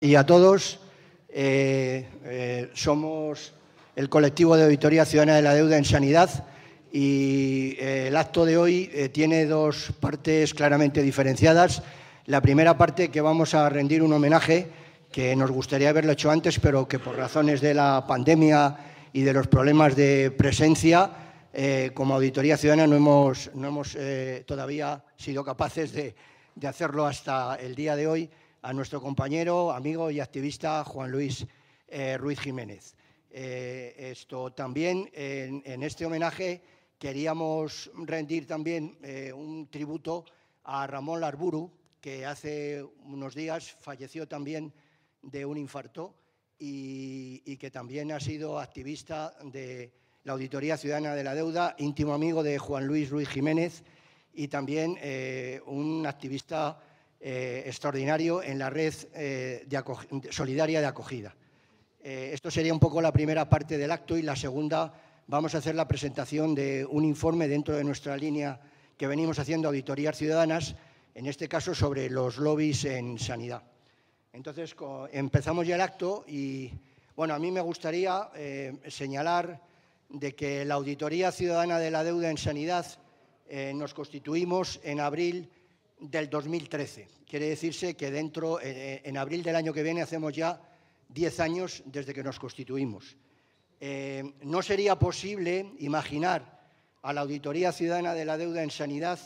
y a todos. Eh, eh, somos el colectivo de Auditoría Ciudadana de la Deuda en Sanidad y eh, el acto de hoy tiene dos partes claramente diferenciadas. La primera parte que vamos a rendir un homenaje que nos gustaría haberlo hecho antes, pero que por razones de la pandemia y de los problemas de presencia, como Auditoría Ciudadana no hemos, no hemos todavía sido capaces de, de hacerlo hasta el día de hoy a nuestro compañero, amigo y activista Juan Luis eh, Ruiz Jiménez. Eh, esto también en, este homenaje queríamos rendir también eh, un tributo a Ramón Larburu, que hace unos días falleció también de un infarto y, que también ha sido activista de la Auditoría Ciudadana de la Deuda, íntimo amigo de Juan Luis Ruiz Jiménez y también un activista eh, extraordinario en la red eh, solidaria de acogida. Eh, esto sería un poco la primera parte del acto y la segunda vamos a hacer la presentación de un informe dentro de nuestra línea que venimos haciendo auditorías ciudadanas, en este caso sobre los lobbies en sanidad. Entonces, empezamos ya el acto y, bueno, a mí me gustaría señalar de que la Auditoría Ciudadana de la Deuda en Sanidad nos constituimos en abril del 2013. Quiere decirse que dentro, eh, en abril del año que viene, hacemos ya 10 años desde que nos constituimos. Eh, no sería posible imaginar a la Auditoría Ciudadana de la Deuda en Sanidad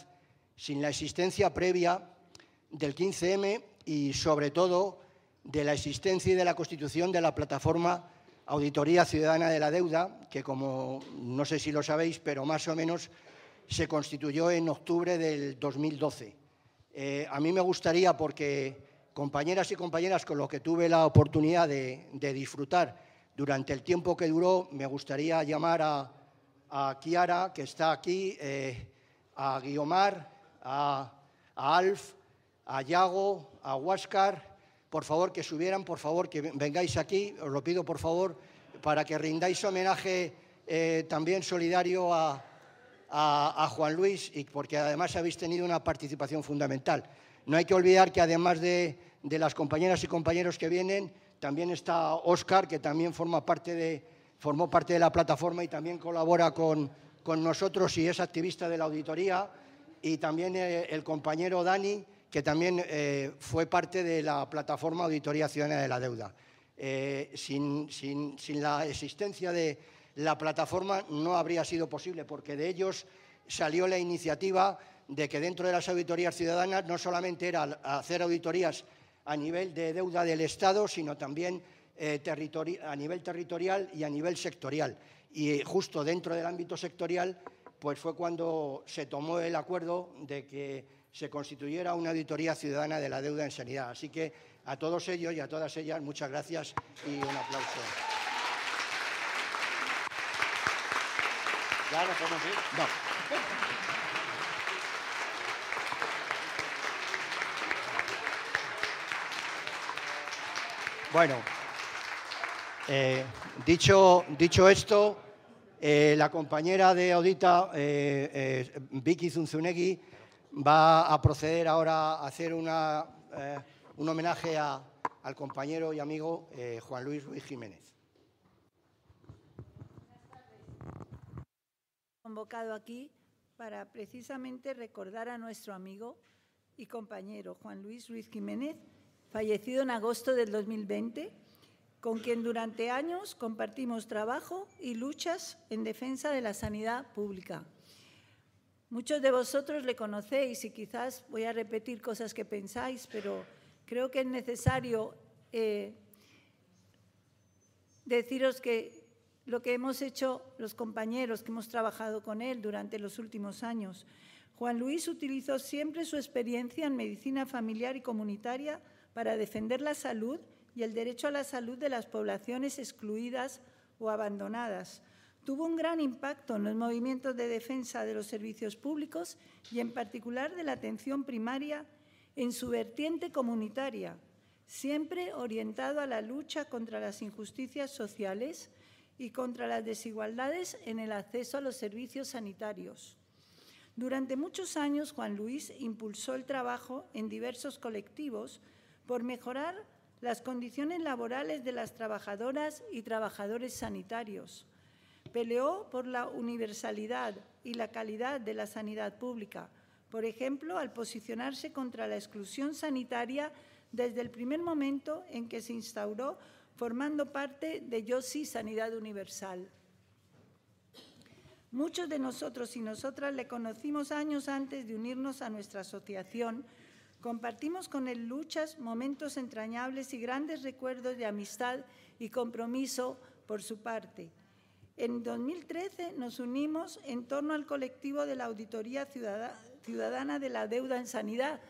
sin la existencia previa del 15M y, sobre todo, de la existencia y de la constitución de la plataforma Auditoría Ciudadana de la Deuda, que, como no sé si lo sabéis, pero más o menos se constituyó en octubre del 2012. Eh, a mí me gustaría, porque compañeras y compañeras con los que tuve la oportunidad de, disfrutar durante el tiempo que duró, me gustaría llamar a, Kiara, que está aquí, eh, a Guiomar, a, Alf, a Yago, a Huáscar, por favor que subieran, por favor que vengáis aquí, os lo pido por favor, para que rindáis homenaje eh, también solidario a, a, Juan Luis y porque además habéis tenido una participación fundamental. No hay que olvidar que además de, las compañeras y compañeros que vienen, también está Óscar, que también forma parte de, formó parte de la plataforma y también colabora con, nosotros y es activista de la auditoría, y también eh, el compañero Dani, que también eh, fue parte de la plataforma Auditoría Ciudadana de la Deuda. Eh, sin, la existencia de, la plataforma no habría sido posible, porque de ellos salió la iniciativa de que dentro de las auditorías ciudadanas no solamente era hacer auditorías a nivel de deuda del Estado, sino también eh, a nivel territorial y a nivel sectorial. Y justo dentro del ámbito sectorial, pues fue cuando se tomó el acuerdo de que se constituyera una auditoría ciudadana de la deuda en sanidad. Así que a todos ellos y a todas ellas, muchas gracias y un aplauso. Bueno, eh, dicho, dicho esto, eh, la compañera de Audita, eh, Vicky Zunzunegui, va a proceder ahora a hacer una, un homenaje al compañero y amigo Juan Luis Ruiz Jiménez. Convocado aquí para precisamente recordar a nuestro amigo y compañero Juan Luis Ruiz Jiménez, fallecido en agosto del 2020, con quien durante años compartimos trabajo y luchas en defensa de la sanidad pública. Muchos de vosotros le conocéis y quizás voy a repetir cosas que pensáis, pero creo que es necesario eh, deciros que lo que hemos hecho los compañeros que hemos trabajado con él durante los últimos años. Juan Luis utilizó siempre su experiencia en medicina familiar y comunitaria para defender la salud y el derecho a la salud de las poblaciones excluidas o abandonadas. Tuvo un gran impacto en los movimientos de defensa de los servicios públicos y en particular de la atención primaria en su vertiente comunitaria, siempre orientado a la lucha contra las injusticias sociales y contra las desigualdades en el acceso a los servicios sanitarios. Durante muchos años, Juan Luis impulsó el trabajo en diversos colectivos por mejorar las condiciones laborales de las trabajadoras y trabajadores sanitarios. Peleó por la universalidad y la calidad de la sanidad pública, por ejemplo, al posicionarse contra la exclusión sanitaria desde el primer momento en que se instauró, formando parte de Yo Sí Sanidad Universal. Muchos de nosotros y nosotras le conocimos años antes de unirnos a nuestra asociación. Compartimos con él luchas, momentos entrañables y grandes recuerdos de amistad y compromiso por su parte. En 2013 nos unimos en torno al colectivo de la Auditoría Ciudadana de la Deuda en Sanidad.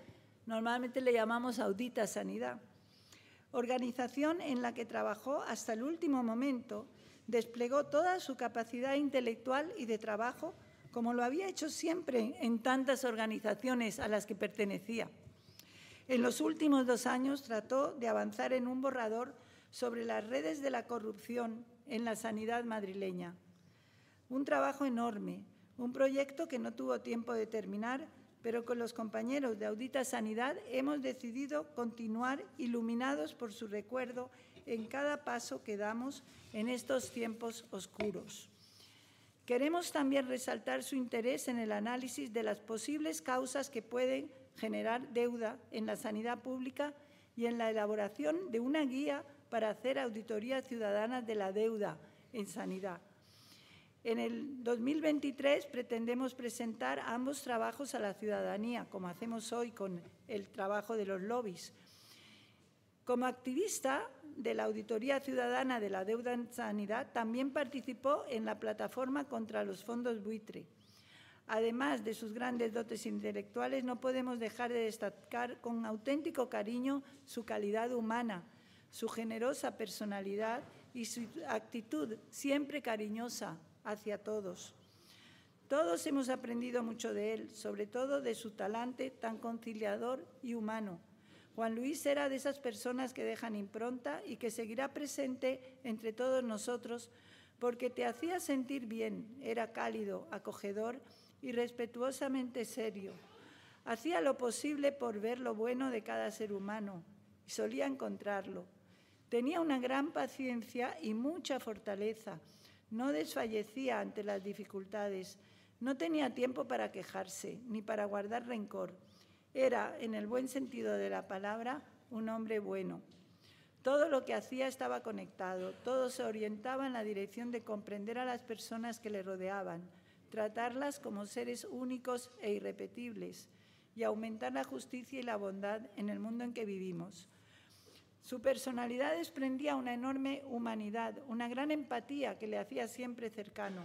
Normalmente le llamamos Audita Sanidad. Organización en la que trabajó hasta el último momento desplegó toda su capacidad intelectual y de trabajo, como lo había hecho siempre en tantas organizaciones a las que pertenecía. En los últimos dos años trató de avanzar en un borrador sobre las redes de la corrupción en la sanidad madrileña. Un trabajo enorme, un proyecto que no tuvo tiempo de terminar, pero con los compañeros de Audita Sanidad hemos decidido continuar iluminados por su recuerdo en cada paso que damos en estos tiempos oscuros. Queremos también resaltar su interés en el análisis de las posibles causas que pueden generar deuda en la sanidad pública y en la elaboración de una guía para hacer auditoría ciudadana de la deuda en sanidad. En el 2023 pretendemos presentar ambos trabajos a la ciudadanía, como hacemos hoy con el trabajo de los lobbies. Como activista, de la Auditoría Ciudadana de la Deuda en Sanidad también participó en la plataforma contra los fondos buitre. Además de sus grandes dotes intelectuales, no podemos dejar de destacar con auténtico cariño su calidad humana, su generosa personalidad y su actitud siempre cariñosa hacia todos. Todos hemos aprendido mucho de él, sobre todo de su talante tan conciliador y humano Juan Luis era de esas personas que dejan impronta y que seguirá presente entre todos nosotros porque te hacía sentir bien, era cálido, acogedor y respetuosamente serio. Hacía lo posible por ver lo bueno de cada ser humano y solía encontrarlo. Tenía una gran paciencia y mucha fortaleza. No desfallecía ante las dificultades. No tenía tiempo para quejarse ni para guardar rencor. Era, en el buen sentido de la palabra, un hombre bueno. Todo lo que hacía estaba conectado, todo se orientaba en la dirección de comprender a las personas que le rodeaban, tratarlas como seres únicos e irrepetibles y aumentar la justicia y la bondad en el mundo en que vivimos. Su personalidad desprendía una enorme humanidad, una gran empatía que le hacía siempre cercano.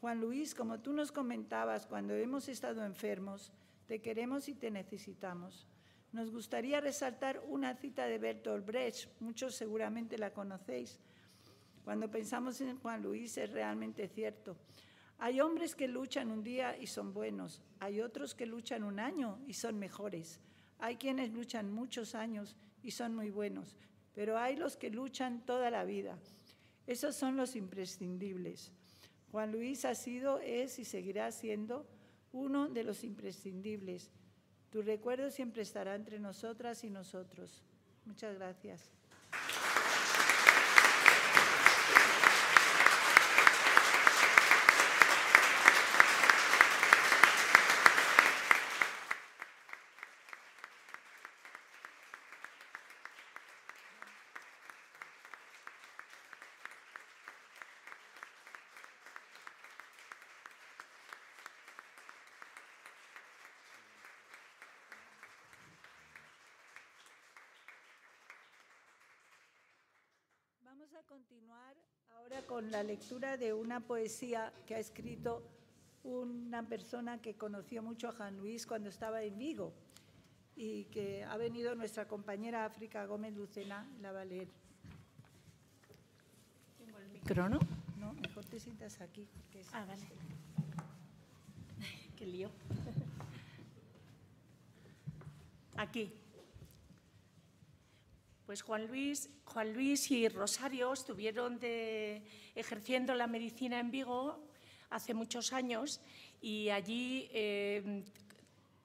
Juan Luis, como tú nos comentabas cuando hemos estado enfermos, te queremos y te necesitamos. Nos gustaría resaltar una cita de Bertolt Brecht, muchos seguramente la conocéis. Cuando pensamos en Juan Luis es realmente cierto. Hay hombres que luchan un día y son buenos, hay otros que luchan un año y son mejores, hay quienes luchan muchos años y son muy buenos, pero hay los que luchan toda la vida. Esos son los imprescindibles. Juan Luis ha sido, es y seguirá siendo uno de los imprescindibles. Tu recuerdo siempre estará entre nosotras y nosotros. Muchas gracias. Vamos a continuar ahora con la lectura de una poesía que ha escrito una persona que conoció mucho a Juan Luis cuando estaba en Vigo y que ha venido nuestra compañera África Gómez Lucena, la va a leer. Tengo el micro, ¿no? No, mejor te sientas aquí. Ah, vale. Qué lío. Aquí. Pues Juan Luis, Juan Luis y Rosario estuvieron ejerciendo la medicina en Vigo hace muchos años y allí eh,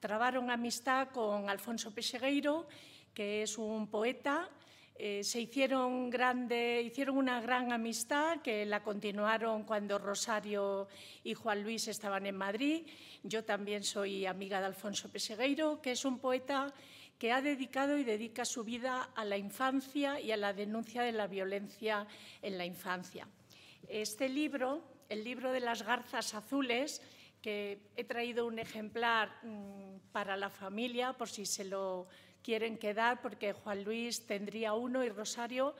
trabaron amistad con Alfonso Pesegueiro, que es un poeta Eh, se hicieron, grande, hicieron una gran amistad que la continuaron cuando Rosario y Juan Luis estaban en Madrid. Yo también soy amiga de Alfonso Pesegueiro, que es un poeta que ha dedicado y dedica su vida a la infancia y a la denuncia de la violencia en la infancia. Este libro, el libro de las garzas azules, que he traído un ejemplar mm, para la familia por si se lo quieren quedar porque Juan Luis tendría uno y Rosario,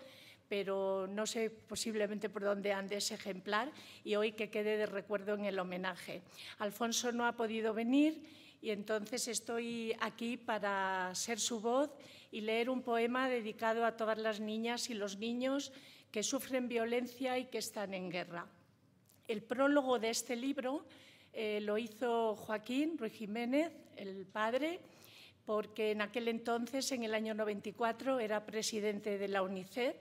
pero no sé posiblemente por dónde ande ese ejemplar y hoy que quede de recuerdo en el homenaje. Alfonso no ha podido venir y entonces estoy aquí para ser su voz y leer un poema dedicado a todas las niñas y los niños que sufren violencia y que están en guerra. El prólogo de este libro eh, lo hizo Joaquín Ruiz Jiménez, el padre, porque en aquel entonces, en el año 94, era presidente de la UNICEF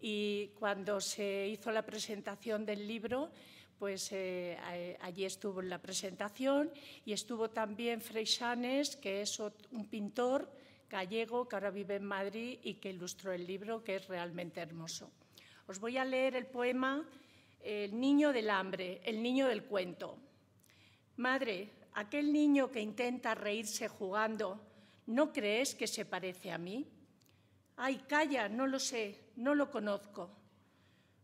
y cuando se hizo la presentación del libro, pues eh, allí estuvo en la presentación y estuvo también Freixanes, que es un pintor gallego que ahora vive en Madrid y que ilustró el libro, que es realmente hermoso. Os voy a leer el poema El niño del hambre, el niño del cuento. Madre, aquel niño que intenta reírse jugando, ¿no crees que se parece a mí? Ay, calla, no lo sé, no lo conozco.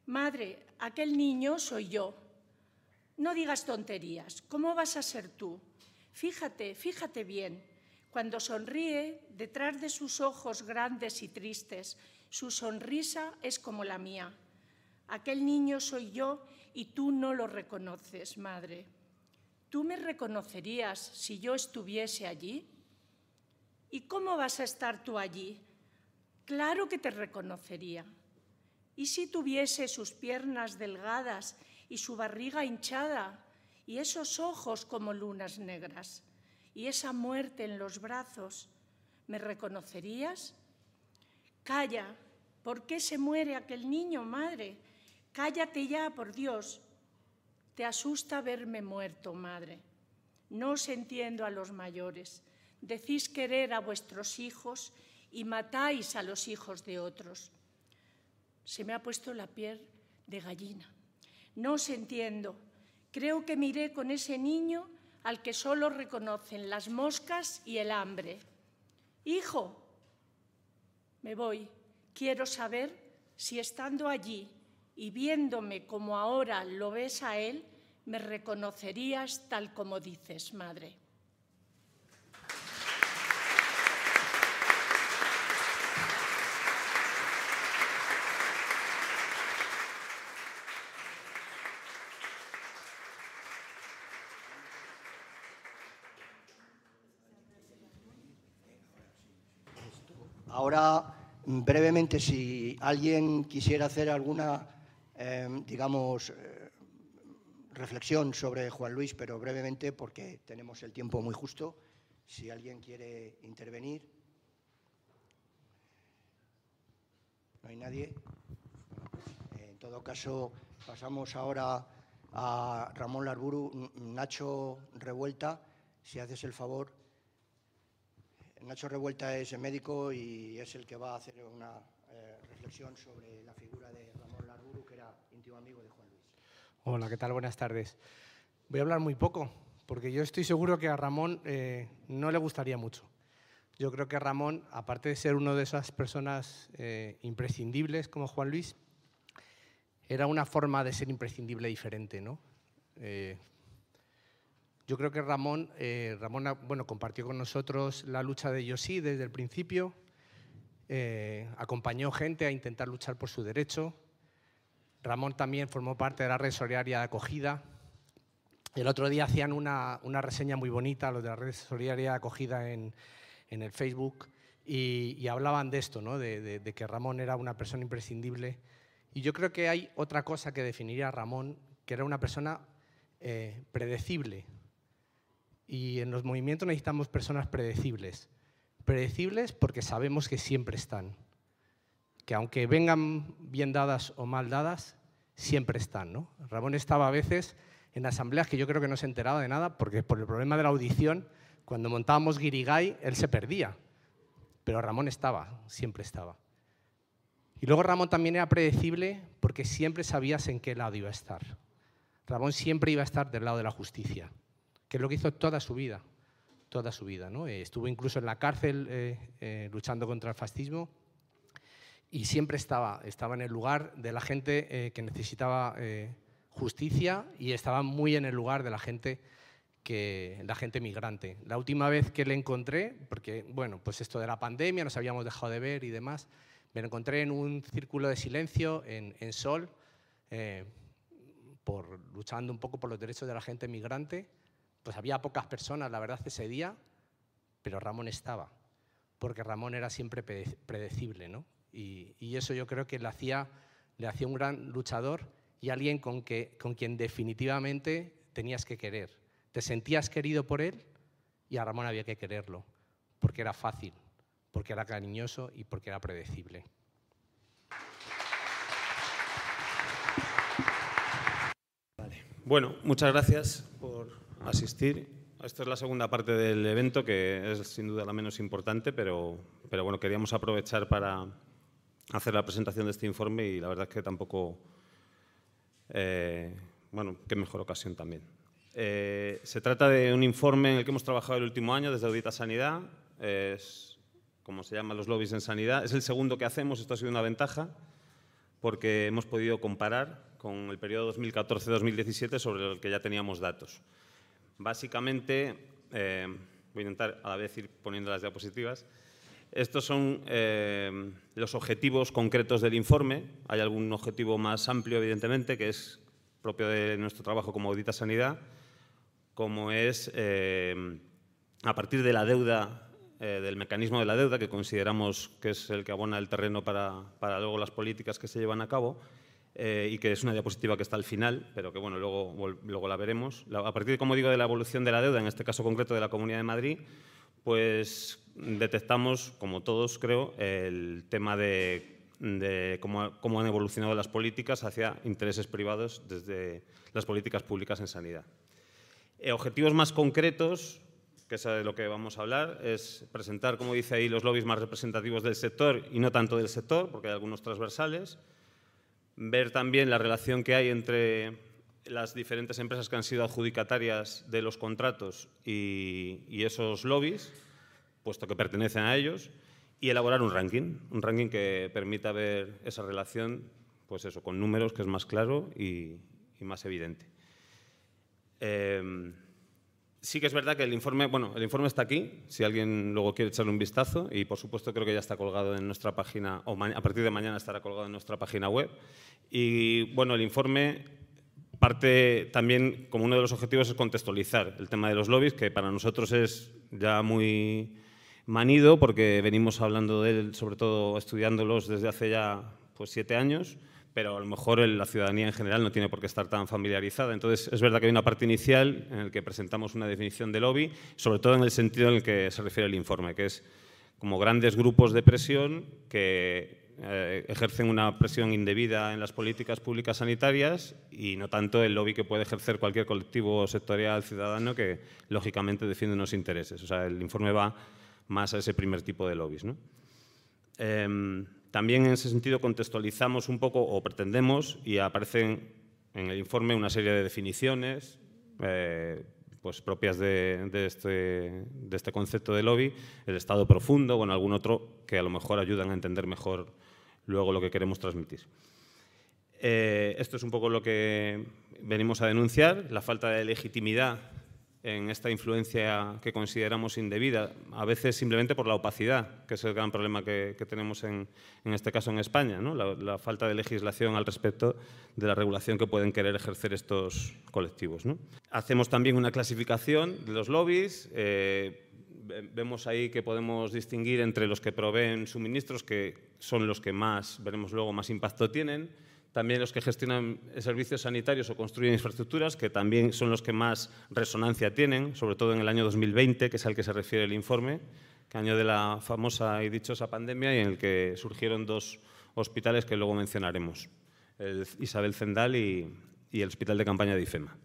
Madre, aquel niño soy yo. No digas tonterías, ¿cómo vas a ser tú? Fíjate, fíjate bien. Cuando sonríe, detrás de sus ojos grandes y tristes, su sonrisa es como la mía. Aquel niño soy yo y tú no lo reconoces, madre. ¿Tú me reconocerías si yo estuviese allí? ¿Y cómo vas a estar tú allí? Claro que te reconocería. ¿Y si tuviese sus piernas delgadas y su barriga hinchada y esos ojos como lunas negras y esa muerte en los brazos? ¿Me reconocerías? Calla, ¿por qué se muere aquel niño, madre? Cállate ya, por Dios. Te asusta verme muerto, madre. No os entiendo a los mayores. Decís querer a vuestros hijos y matáis a los hijos de otros. Se me ha puesto la piel de gallina. No os entiendo. Creo que miré con ese niño al que solo reconocen las moscas y el hambre. Hijo, me voy. Quiero saber si estando allí y viéndome como ahora lo ves a él, me reconocerías tal como dices, madre. Ahora, brevemente, si alguien quisiera hacer alguna Em, digamos, eh, reflexión sobre Juan Luis, pero brevemente porque tenemos el tiempo muy justo. Si alguien quiere intervenir. ¿No hay nadie? En todo caso, pasamos ahora a Ramón Larburu. Nacho Revuelta, si haces el favor. Nacho Revuelta es médico y es el que va a hacer una eh, reflexión sobre la figura de amigo de Juan Luis. Hola, ¿qué tal? Buenas tardes. Voy a hablar muy poco, porque yo estoy seguro que a Ramón eh, no le gustaría mucho. Yo creo que Ramón, aparte de ser uno de esas personas eh, imprescindibles como Juan Luis, era una forma de ser imprescindible diferente, ¿no? Eh, yo creo que Ramón, Ramón bueno, compartió con nosotros la lucha de Yossi desde el principio, acompañó gente a intentar luchar por su derecho, Ramón también formó parte de la red solidaria de acogida. El otro día hacían una, reseña muy bonita, los de la red solidaria de acogida en, el Facebook, y, hablaban de esto, ¿no? de, que Ramón era una persona imprescindible. Y yo creo que hay otra cosa que definiría a Ramón, que era una persona eh, predecible. Y en los movimientos necesitamos personas predecibles. Predecibles porque sabemos que siempre están que aunque vengan bien dadas o mal dadas, siempre están. ¿no? Ramón estaba a veces en asambleas que yo creo que no se enteraba de nada, porque por el problema de la audición, cuando montábamos Guirigay, él se perdía. Pero Ramón estaba, siempre estaba. Y luego Ramón también era predecible porque siempre sabías en qué lado iba a estar. Ramón siempre iba a estar del lado de la justicia, que es lo que hizo toda su vida, toda su vida. ¿no? Eh, estuvo incluso en la cárcel eh, eh, luchando contra el fascismo y siempre estaba, estaba en el lugar de la gente que necesitaba justicia y estaba muy en el lugar de la gente que la gente migrante. La última vez que le encontré, porque bueno, pues esto de la pandemia nos habíamos dejado de ver y demás, me lo encontré en un círculo de silencio en, Sol, eh, por, luchando un poco por los derechos de la gente migrante. Pues había pocas personas, la verdad, ese día, pero Ramón estaba, porque Ramón era siempre predecible, ¿no? Y, eso yo creo que le hacía, le hacía un gran luchador y alguien con, que, con quien definitivamente tenías que querer. Te sentías querido por él y a Ramón había que quererlo, porque era fácil, porque era cariñoso y porque era predecible. Bueno, muchas gracias asistir. Esta es la segunda parte del evento, que es sin duda la menos importante, pero, pero bueno, queríamos aprovechar para hacer la presentación de este informe y la verdad es que tampoco, eh, bueno, qué mejor ocasión también. Eh, se trata de un informe en el que hemos trabajado el último año desde Audita Sanidad. Es como se llaman los lobbies en sanidad. Es el segundo que hacemos, esto ha sido una ventaja, porque hemos podido comparar con el periodo 2014-2017 sobre el que ya teníamos datos. Básicamente, eh, voy a intentar a la vez ir poniendo las diapositivas, estos son eh, los objetivos concretos del informe. Hay algún objetivo más amplio, evidentemente, que es propio de nuestro trabajo como audita sanidad, como es, eh, a partir de la deuda eh, del mecanismo de la deuda, que consideramos que es el que abona el terreno para, para luego las políticas que se llevan a cabo, eh, y que es una diapositiva que está al final, pero que bueno, luego, luego la veremos. a partir, como digo, de la evolución de la deuda, en este caso concreto de la Comunidad de Madrid, pues detectamos, como todos creo, el tema de, de cómo, cómo han evolucionado las políticas hacia intereses privados desde las políticas públicas en sanidad. Eh, objetivos más concretos, que es de lo que vamos a hablar, es presentar, como dice ahí, los lobbies más representativos del sector y no tanto del sector, porque hay algunos transversales, ver también la relación que hay entre las diferentes empresas que han sido adjudicatarias de los contratos y, esos lobbies, puesto que pertenecen a ellos, y elaborar un ranking, un ranking que permita ver esa relación, pues eso, con números, que es más claro y, más evidente. Eh, Sí que es verdad que el informe, bueno, el informe está aquí, si alguien luego quiere echarle un vistazo, y por supuesto creo que ya está colgado en nuestra página, o a partir de mañana estará colgado en nuestra página web. Y bueno, el informe parte también, como uno de los objetivos, es contextualizar el tema de los lobbies, que para nosotros es ya muy manido, porque venimos hablando de él, sobre todo estudiándolos desde hace ya pues, siete años pero a lo mejor la ciudadanía en general no tiene por qué estar tan familiarizada. Entonces, es verdad que hay una parte inicial en la que presentamos una definición de lobby, sobre todo en el sentido en el que se refiere el informe, que es como grandes grupos de presión que eh, ejercen una presión indebida en las políticas públicas sanitarias y no tanto el lobby que puede ejercer cualquier colectivo sectorial ciudadano que, lógicamente, defiende unos intereses. O sea, el informe va más a ese primer tipo de lobbies. ¿no? Em, también en ese sentido contextualizamos un poco, o pretendemos, y aparecen en el informe una serie de definiciones eh, pues propias de, este, de, este, concepto de lobby, el estado profundo o en algún otro que a lo mejor ayudan a entender mejor luego lo que queremos transmitir. Eh, esto es un poco lo que venimos a denunciar, la falta de legitimidad en esta influencia que consideramos indebida, a veces simplemente por la opacidad, que es el gran problema que, tenemos en, este caso en España, ¿no? la, falta de legislación al respecto de la regulación que pueden querer ejercer estos colectivos. ¿no? Hacemos también una clasificación de los lobbies. Eh, vemos ahí que podemos distinguir entre los que proveen suministros, que son los que más, veremos luego, más impacto tienen, también los que gestionan servicios sanitarios o construyen infraestructuras, que también son los que más resonancia tienen, sobre todo en el año 2020, que es al que se refiere el informe, que año de la famosa y dichosa pandemia y en el que surgieron dos hospitales que luego mencionaremos, el Isabel Zendal y, el Hospital de Campaña de IFEMA.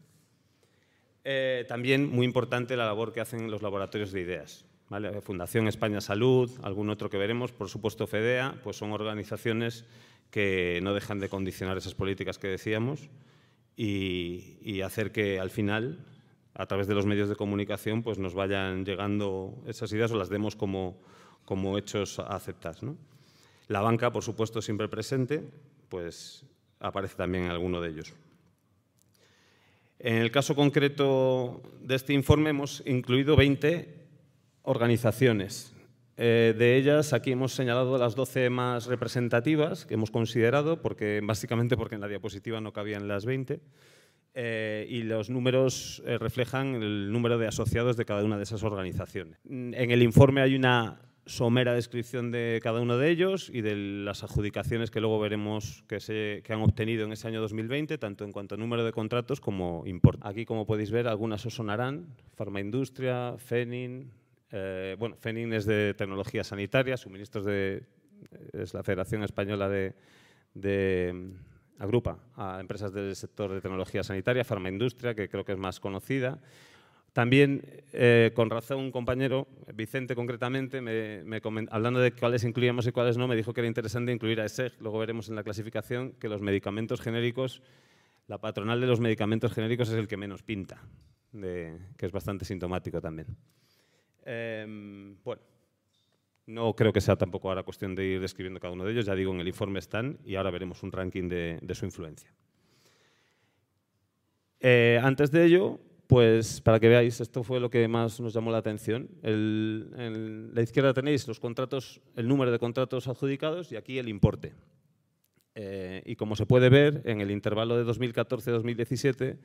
Eh, también muy importante la labor que hacen los laboratorios de ideas. Fundación España Salud, algún otro que veremos, por supuesto FEDEA, pues son organizaciones que no dejan de condicionar esas políticas que decíamos y, hacer que al final, a través de los medios de comunicación, pues nos vayan llegando esas ideas o las demos como, como hechos a aceptar. La banca, por supuesto, siempre presente, pues aparece también en alguno de ellos. En el caso concreto de este informe hemos incluido 20 organizaciones. Eh, de ellas, aquí hemos señalado las 12 más representativas que hemos considerado, porque, básicamente porque en la diapositiva no cabían las 20, eh, y los números eh, reflejan el número de asociados de cada una de esas organizaciones. En el informe hay una somera descripción de cada uno de ellos y de las adjudicaciones que luego veremos que, se, que han obtenido en ese año 2020, tanto en cuanto a número de contratos como importe. Aquí, como podéis ver, algunas os sonarán, Farmaindustria, Fenin, eh, bueno, FENIN es de tecnología sanitaria, suministros de, es la Federación Española de, mm, agrupa a empresas del sector de tecnología sanitaria, farmaindustria, que creo que es más conocida. También, eh, con razón, un compañero, Vicente concretamente, hablando de cuáles incluíamos y cuáles no, me dijo que era interesante incluir a ESEG. Luego veremos en la clasificación que los medicamentos genéricos, la patronal de los medicamentos genéricos es el que menos pinta, que es bastante sintomático también. Em, bueno, no creo que sea tampoco ahora cuestión de ir describiendo cada uno de ellos, ya digo, en el informe están y ahora veremos un ranking de, su influencia. Eh, antes de ello, pues para que veáis, esto fue lo que más nos llamó la atención. en la izquierda tenéis los contratos, el número de contratos adjudicados y aquí el importe. Eh, y como se puede ver, en el intervalo de 2014-2017,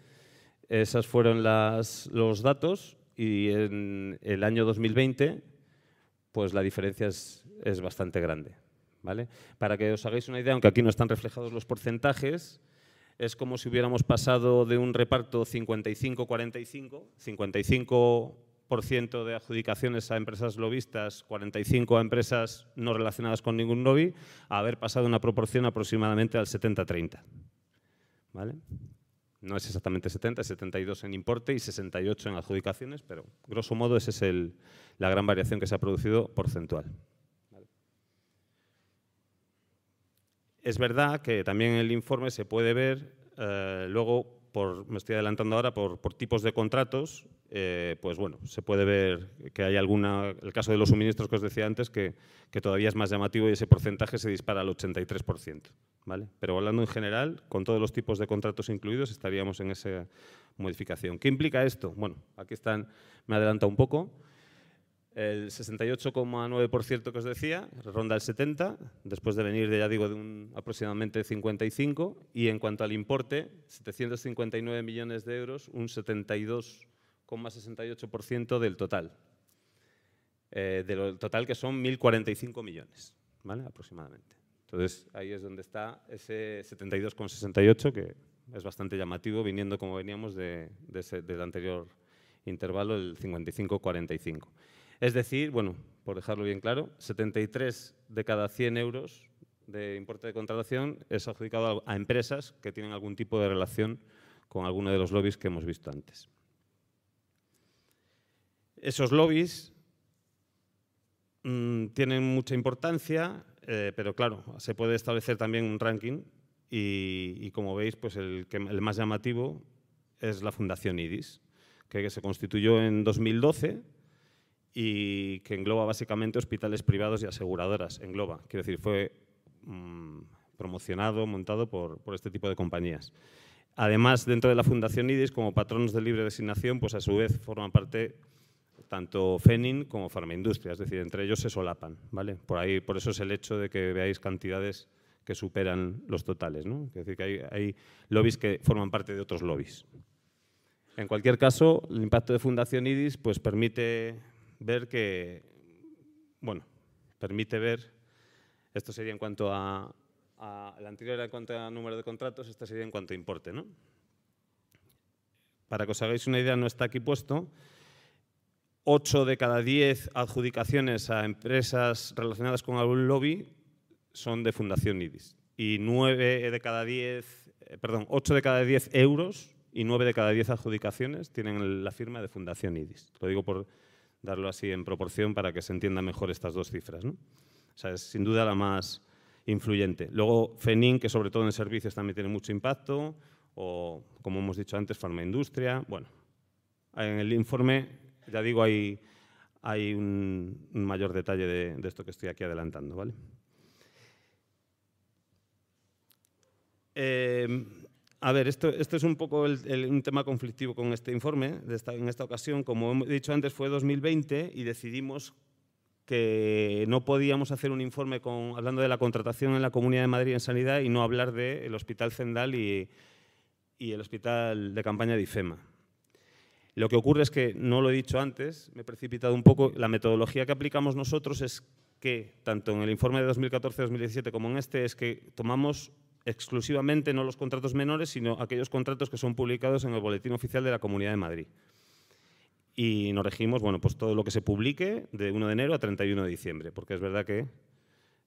esos fueron los datos y en el año 2020 pues la diferencia es, bastante grande. ¿vale? Para que os hagáis una idea, aunque aquí no están reflejados los porcentajes, es como si hubiéramos pasado de un reparto 55-45, 55%, de adjudicaciones a empresas lobistas, 45 a empresas no relacionadas con ningún lobby, a haber pasado una proporción aproximadamente al 70-30. ¿Vale? No es exactamente 70, es 72 en importe y 68 en adjudicaciones, pero grosso modo esa es la gran variación que se ha producido porcentual. Es verdad que también en el informe se puede ver, eh, luego, me estoy adelantando ahora, por, tipos de contratos, eh, pues bueno, se puede ver que hay alguna, el caso de los suministros que os decía antes, que, que todavía es más llamativo y ese porcentaje se dispara al 83%. Pero hablando en general, con todos los tipos de contratos incluidos, estaríamos en esa modificación. ¿Qué implica esto? Bueno, aquí están, me adelanta un poco. El 68,9% que os decía, ronda el 70, después de venir, de, ya digo, de un aproximadamente 55, y en cuanto al importe, 759 millones de euros, un 72,68% del total. Eh, del total que son 1.045 millones, ¿vale? aproximadamente. Entonces, ahí es donde está ese 72,68, que es bastante llamativo, viniendo como veníamos de, del anterior intervalo, el 55-45. Es decir, bueno, por dejarlo bien claro, 73 de cada 100 euros de importe de contratación es adjudicado a, empresas que tienen algún tipo de relación con alguno de los lobbies que hemos visto antes. Esos lobbies mm, tienen mucha importancia eh, pero claro, se puede establecer también un ranking y, como veis, pues el, el, más llamativo es la Fundación IDIS, que se constituyó en 2012 y que engloba básicamente hospitales privados y aseguradoras. Engloba, quiero decir, fue mm, promocionado, montado por, por, este tipo de compañías. Además, dentro de la Fundación IDIS, como patronos de libre designación, pues a su vez forman parte tanto Fenin como Farmaindustria, es decir, entre ellos se solapan, ¿vale? Por, ahí, por eso es el hecho de que veáis cantidades que superan los totales, ¿no? Es decir, que hay, lobbies que forman parte de otros lobbies. En cualquier caso, el impacto de Fundación IDIS pues, permite ver que, bueno, permite ver, esto sería en cuanto a, a la anterior era en cuanto a número de contratos, esta sería en cuanto a importe, ¿no? Para que os hagáis una idea, no está aquí puesto, 8 de cada 10 adjudicaciones a empresas relacionadas con algún lobby son de Fundación IDIS. Y 9 de cada 10, eh, perdón, 8 de cada 10 euros y 9 de cada 10 adjudicaciones tienen la firma de Fundación IDIS. Lo digo por darlo así en proporción para que se entienda mejor estas dos cifras. O sea, es sin duda la más influyente. Luego, FENIN, que sobre todo en servicios también tiene mucho impacto, o como hemos dicho antes, farmaindustria. Bueno, en el informe, ya digo, hay, hay un, mayor detalle de, esto que estoy aquí adelantando. ¿vale? Eh, a ver, esto, es un poco un tema conflictivo con este informe. en esta ocasión, como he dicho antes, fue 2020 y decidimos que no podíamos hacer un informe hablando de la contratación en la Comunidad de Madrid en sanidad y no hablar del Hospital Zendal y, y, el Hospital de Campaña de IFEMA. Lo que ocurre es que, no lo he dicho antes, me he precipitado un poco, la metodología que aplicamos nosotros es que, tanto en el informe de 2014-2017 como en este, es que tomamos exclusivamente no los contratos menores, sino aquellos contratos que son publicados en el Boletín Oficial de la Comunidad de Madrid y nos regimos bueno, pues todo lo que se publique de 1 de enero a 31 de diciembre, porque es verdad que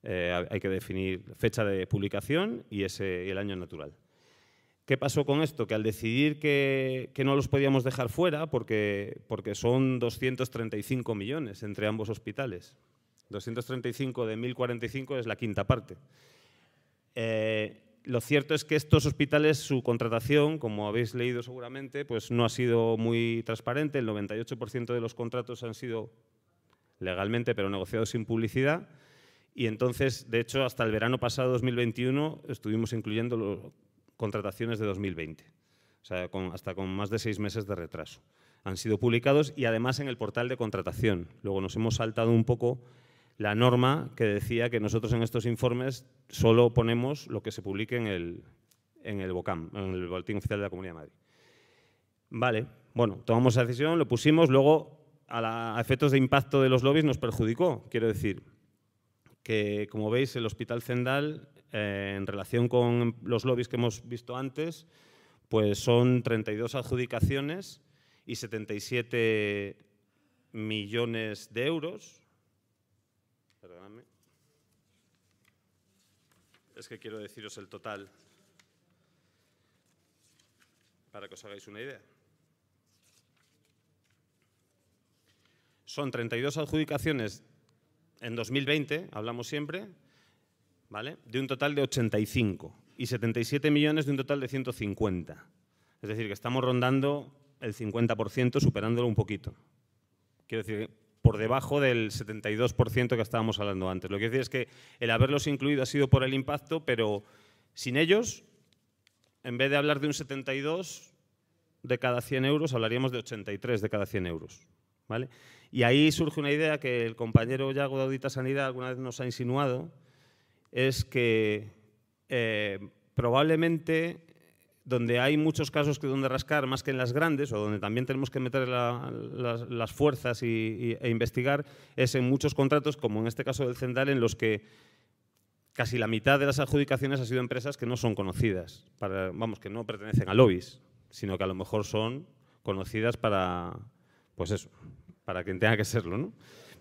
eh, hay que definir fecha de publicación y, ese, el año natural. ¿Qué pasó con esto? Que al decidir que, que, no los podíamos dejar fuera, porque, porque son 235 millones entre ambos hospitales, 235 de 1045 es la quinta parte. Eh, lo cierto es que estos hospitales, su contratación, como habéis leído seguramente, pues no ha sido muy transparente. El 98% de los contratos han sido legalmente, pero negociados sin publicidad. Y entonces, de hecho, hasta el verano pasado, 2021, estuvimos incluyendo contrataciones de 2020. O sea, hasta con más de seis meses de retraso. Han sido publicados y además en el portal de contratación. Luego nos hemos saltado un poco la norma que decía que nosotros en estos informes solo ponemos lo que se publique en el, en el BOCAM, en el Boletín Oficial de la Comunidad de Madrid. Vale, bueno, tomamos esa decisión, lo pusimos, luego a, efectos de impacto de los lobbies nos perjudicó. Quiero decir que, como veis, el Hospital Zendal, eh, en relación con los lobbies que hemos visto antes, pues son 32 adjudicaciones y 77 millones de euros, Es que quiero deciros el total para que os hagáis una idea. Son 32 adjudicaciones en 2020, hablamos siempre, ¿vale? de un total de 85 y 77 millones de un total de 150. Es decir, que estamos rondando el 50%, superándolo un poquito. Quiero decir, por debajo del 72% que estábamos hablando antes. Lo que quiero decir es que el haberlos incluido ha sido por el impacto, pero sin ellos, en vez de hablar de un 72 de cada 100 euros, hablaríamos de 83 de cada 100 euros. ¿vale? Y ahí surge una idea que el compañero Yago de Audita Sanidad alguna vez nos ha insinuado, es que eh, probablemente donde hay muchos casos que donde rascar más que en las grandes, o donde también tenemos que meter las, fuerzas y, e investigar, es en muchos contratos, como en este caso del Cendal, en los que casi la mitad de las adjudicaciones ha sido empresas que no son conocidas, para, vamos, que no pertenecen a lobbies, sino que a lo mejor son conocidas para, pues eso, para quien tenga que serlo, ¿no?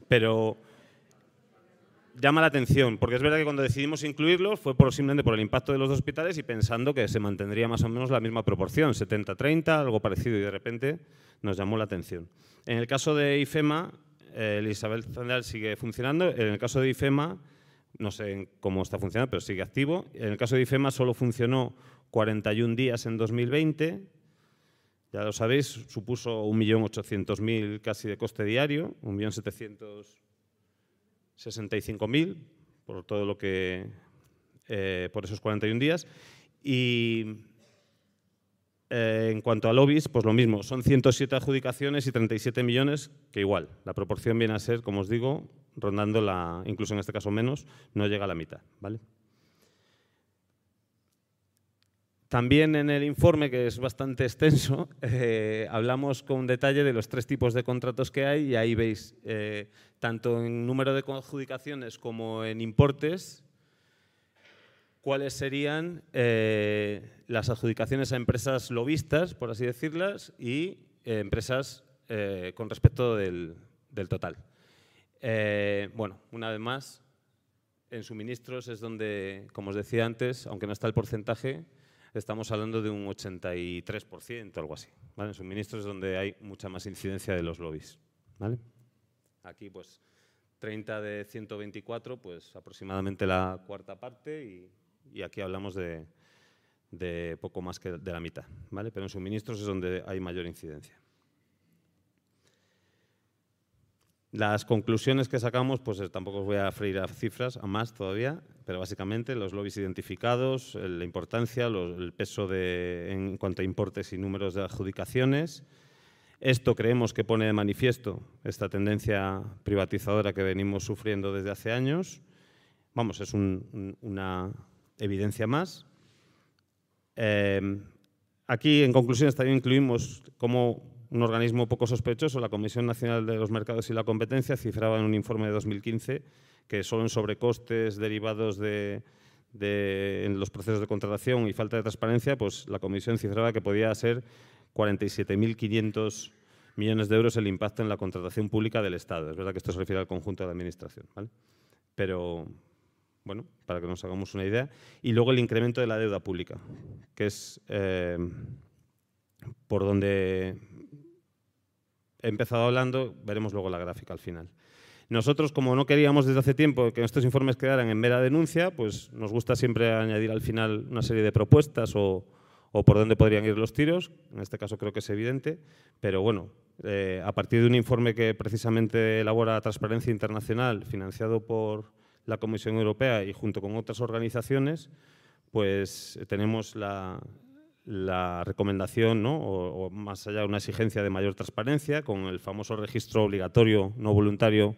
Pero llama la atención, porque es verdad que cuando decidimos incluirlos fue por, simplemente por el impacto de los hospitales y pensando que se mantendría más o menos la misma proporción, 70-30, algo parecido, y de repente nos llamó la atención. En el caso de IFEMA, el Isabel Zandal sigue funcionando. En el caso de IFEMA, no sé cómo está funcionando, pero sigue activo. En el caso de IFEMA solo funcionó 41 días en 2020. Ya lo sabéis, supuso 1.800.000 casi de coste diario, 1.700.000 65.000 por todo lo que eh, por esos 41 días y eh, en cuanto a lobbies, pues lo mismo, son 107 adjudicaciones y 37 millones, que igual, la proporción viene a ser, como os digo, rondando la, incluso en este caso menos, no llega a la mitad, ¿vale? También en el informe, que es bastante extenso, eh, hablamos con detalle de los tres tipos de contratos que hay y ahí veis, eh, tanto en número de adjudicaciones como en importes, cuáles serían eh, las adjudicaciones a empresas lobistas, por así decirlas, y empresas con respecto del, del total. bueno, una vez más, en suministros es donde, como os decía antes, aunque no está el porcentaje, estamos hablando de un 83%, algo así. ¿vale? En suministros es donde hay mucha más incidencia de los lobbies. ¿vale? Aquí, pues, 30 de 124, pues aproximadamente la cuarta parte y, aquí hablamos de, de, poco más que de la mitad, ¿vale? Pero en suministros es donde hay mayor incidencia. Las conclusiones que sacamos, pues eh, tampoco os voy a freír a cifras, a más todavía, pero básicamente los lobbies identificados, la importancia, el peso de, en cuanto a importes y números de adjudicaciones. Esto creemos que pone de manifiesto esta tendencia privatizadora que venimos sufriendo desde hace años. Vamos, es una evidencia más. Eh, aquí, en conclusiones, también incluimos como un organismo poco sospechoso, la Comisión Nacional de los Mercados y la Competencia, cifraba en un informe de 2015 que solo en sobrecostes derivados de, en los procesos de contratación y falta de transparencia, pues la Comisión cifraba que podía ser 47.500 millones de euros el impacto en la contratación pública del Estado. Es verdad que esto se refiere al conjunto de la Administración, ¿vale? Pero, bueno, para que nos hagamos una idea. Y luego el incremento de la deuda pública, que es eh, por donde he empezado hablando, veremos luego la gráfica al final. Nosotros, como no queríamos desde hace tiempo que estos informes quedaran en mera denuncia, pues nos gusta siempre añadir al final una serie de propuestas o, por dónde podrían ir los tiros. En este caso creo que es evidente, pero bueno, eh, a partir de un informe que precisamente elabora Transparencia Internacional, financiado por la Comisión Europea y junto con otras organizaciones, pues tenemos la, la recomendación, ¿no? o, más allá una exigencia de mayor transparencia, con el famoso registro obligatorio, no voluntario,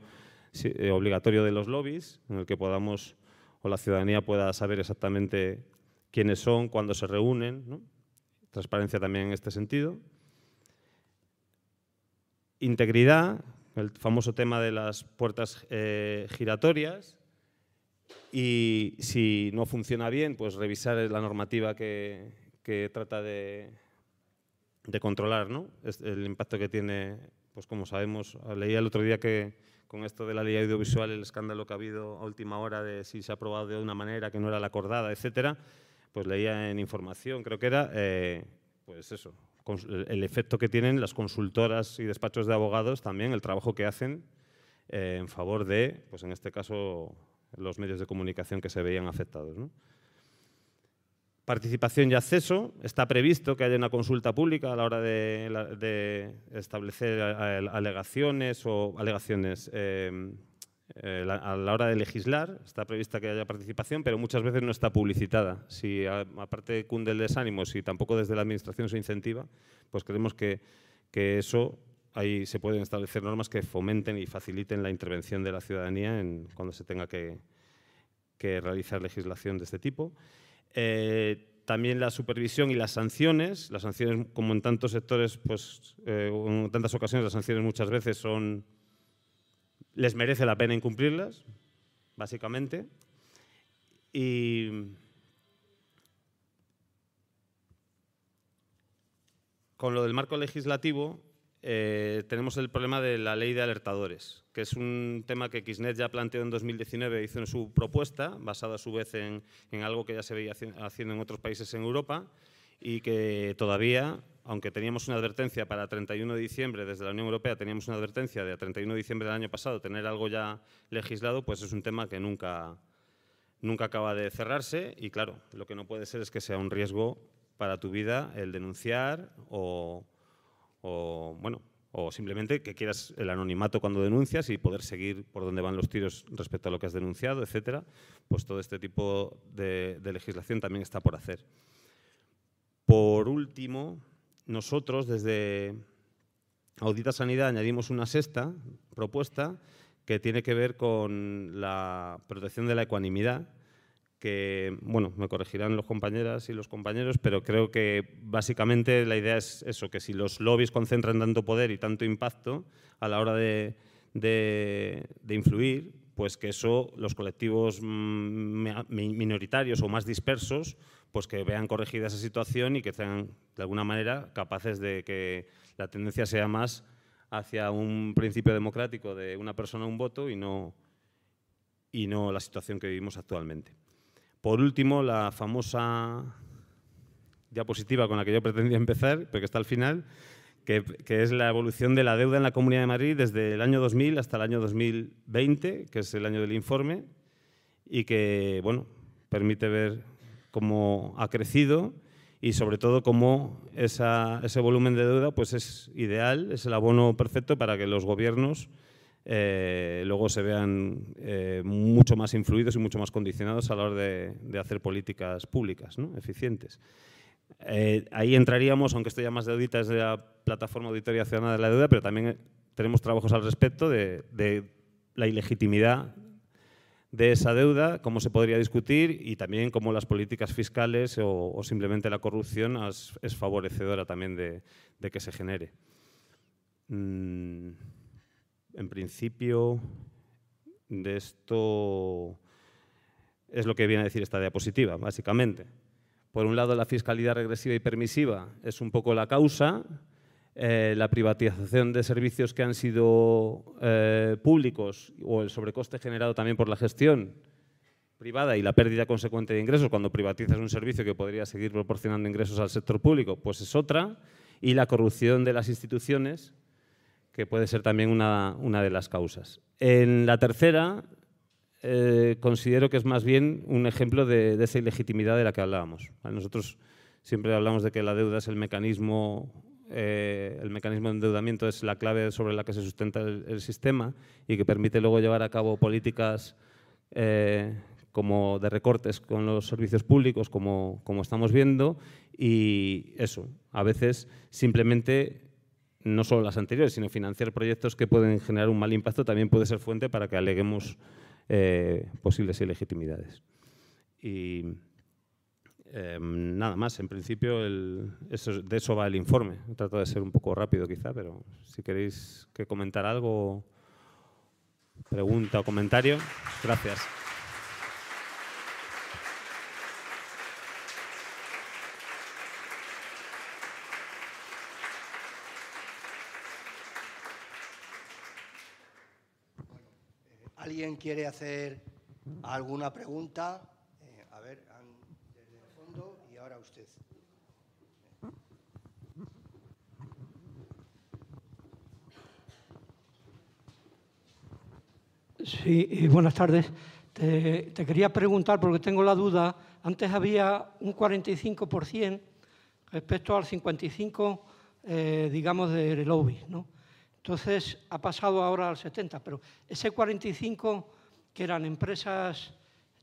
eh, obligatorio de los lobbies, en el que podamos o la ciudadanía pueda saber exactamente quiénes son, cuándo se reúnen. Transparencia también en este sentido. Integridad, el famoso tema de las puertas eh, giratorias. Y si no funciona bien, pues revisar la normativa que, que trata de, de controlar ¿no? el impacto que tiene, pues como sabemos, leía el otro día que con esto de la ley audiovisual, el escándalo que ha habido a última hora de si se ha aprobado de una manera que no era la acordada, etcétera, pues leía en información, creo que era, eh, pues eso, el efecto que tienen las consultoras y despachos de abogados también, el trabajo que hacen eh, en favor de, pues en este caso, los medios de comunicación que se veían afectados. ¿no? Participación y acceso. Está previsto que haya una consulta pública a la hora de, establecer alegaciones o alegaciones em, eh, a la hora de legislar. Está prevista que haya participación, pero muchas veces no está publicitada. Si aparte cunde el desánimo, si tampoco desde la Administración se incentiva, pues creemos que, que eso ahí se pueden establecer normas que fomenten y faciliten la intervención de la ciudadanía en, cuando se tenga que, que realizar legislación de este tipo. Eh, también la supervisión y las sanciones. Las sanciones, como en tantos sectores, pues eh, en tantas ocasiones las sanciones muchas veces son les merece la pena incumplirlas, básicamente. Y con lo del marco legislativo, eh, tenemos el problema de la ley de alertadores, que es un tema que Kisnet ya planteó en 2019, hizo en su propuesta, basada a su vez en, algo que ya se veía haciendo en otros países en Europa y que todavía, aunque teníamos una advertencia para 31 de diciembre desde la Unión Europea, teníamos una advertencia de 31 de diciembre del año pasado, tener algo ya legislado, pues es un tema que nunca, nunca acaba de cerrarse y claro, lo que no puede ser es que sea un riesgo para tu vida el denunciar o o, bueno, o simplemente que quieras el anonimato cuando denuncias y poder seguir por dónde van los tiros respecto a lo que has denunciado, etcétera, pues todo este tipo de, legislación también está por hacer. Por último, nosotros desde Audita Sanidad añadimos una sexta propuesta que tiene que ver con la protección de la ecuanimidad, que, bueno, me corregirán los compañeras y los compañeros, pero creo que básicamente la idea es eso, que si los lobbies concentran tanto poder y tanto impacto a la hora de, influir, pues que eso, los colectivos mm, minoritarios o más dispersos, pues que vean corregida esa situación y que sean de alguna manera capaces de que la tendencia sea más hacia un principio democrático de una persona un voto y no, y no la situación que vivimos actualmente. Por último, la famosa diapositiva con la que yo pretendía empezar, pero que está al final, que, es la evolución de la deuda en la Comunidad de Madrid desde el año 2000 hasta el año 2020, que es el año del informe, y que bueno, permite ver cómo ha crecido y sobre todo cómo ese volumen de deuda pues es ideal, es el abono perfecto para que los gobiernos eh, luego se vean eh, mucho más influidos y mucho más condicionados a la hora de, hacer políticas públicas eficientes. Eh, ahí entraríamos, aunque esto ya más de audita es de la plataforma Auditoría Ciudadana de la Deuda, pero también tenemos trabajos al respecto de, la ilegitimidad de esa deuda, cómo se podría discutir y también cómo las políticas fiscales o, simplemente la corrupción es, favorecedora también de, que se genere. Mm, en principio, de esto es lo que viene a decir esta diapositiva, básicamente. Por un lado, la fiscalidad regresiva y permisiva es un poco la causa, eh, la privatización de servicios que han sido eh, públicos o el sobrecoste generado también por la gestión privada y la pérdida consecuente de ingresos cuando privatizas un servicio que podría seguir proporcionando ingresos al sector público, pues es otra, y la corrupción de las instituciones, que puede ser también una, una de las causas. En la tercera, eh, considero que es más bien un ejemplo de, esa ilegitimidad de la que hablábamos. Nosotros siempre hablamos de que la deuda es el mecanismo, eh, el mecanismo de endeudamiento es la clave sobre la que se sustenta el, sistema y que permite luego llevar a cabo políticas eh, como de recortes con los servicios públicos, como, como estamos viendo, y eso, a veces simplemente no solo las anteriores, sino financiar proyectos que pueden generar un mal impacto también puede ser fuente para que aleguemos eh, posibles ilegitimidades. Y em, nada más, en principio de eso va el informe. Trato de ser un poco rápido quizá, pero si queréis que comentar algo, pregunta o comentario, gracias. ¿Alguien quiere hacer alguna pregunta? Eh, a ver, desde el fondo y ahora usted. Sí, buenas tardes. Te, quería preguntar, porque tengo la duda, antes había un 45% respecto al 55%, eh, digamos, de lobby, ¿no? Entonces ha pasado ahora al 70, pero ese 45 que eran empresas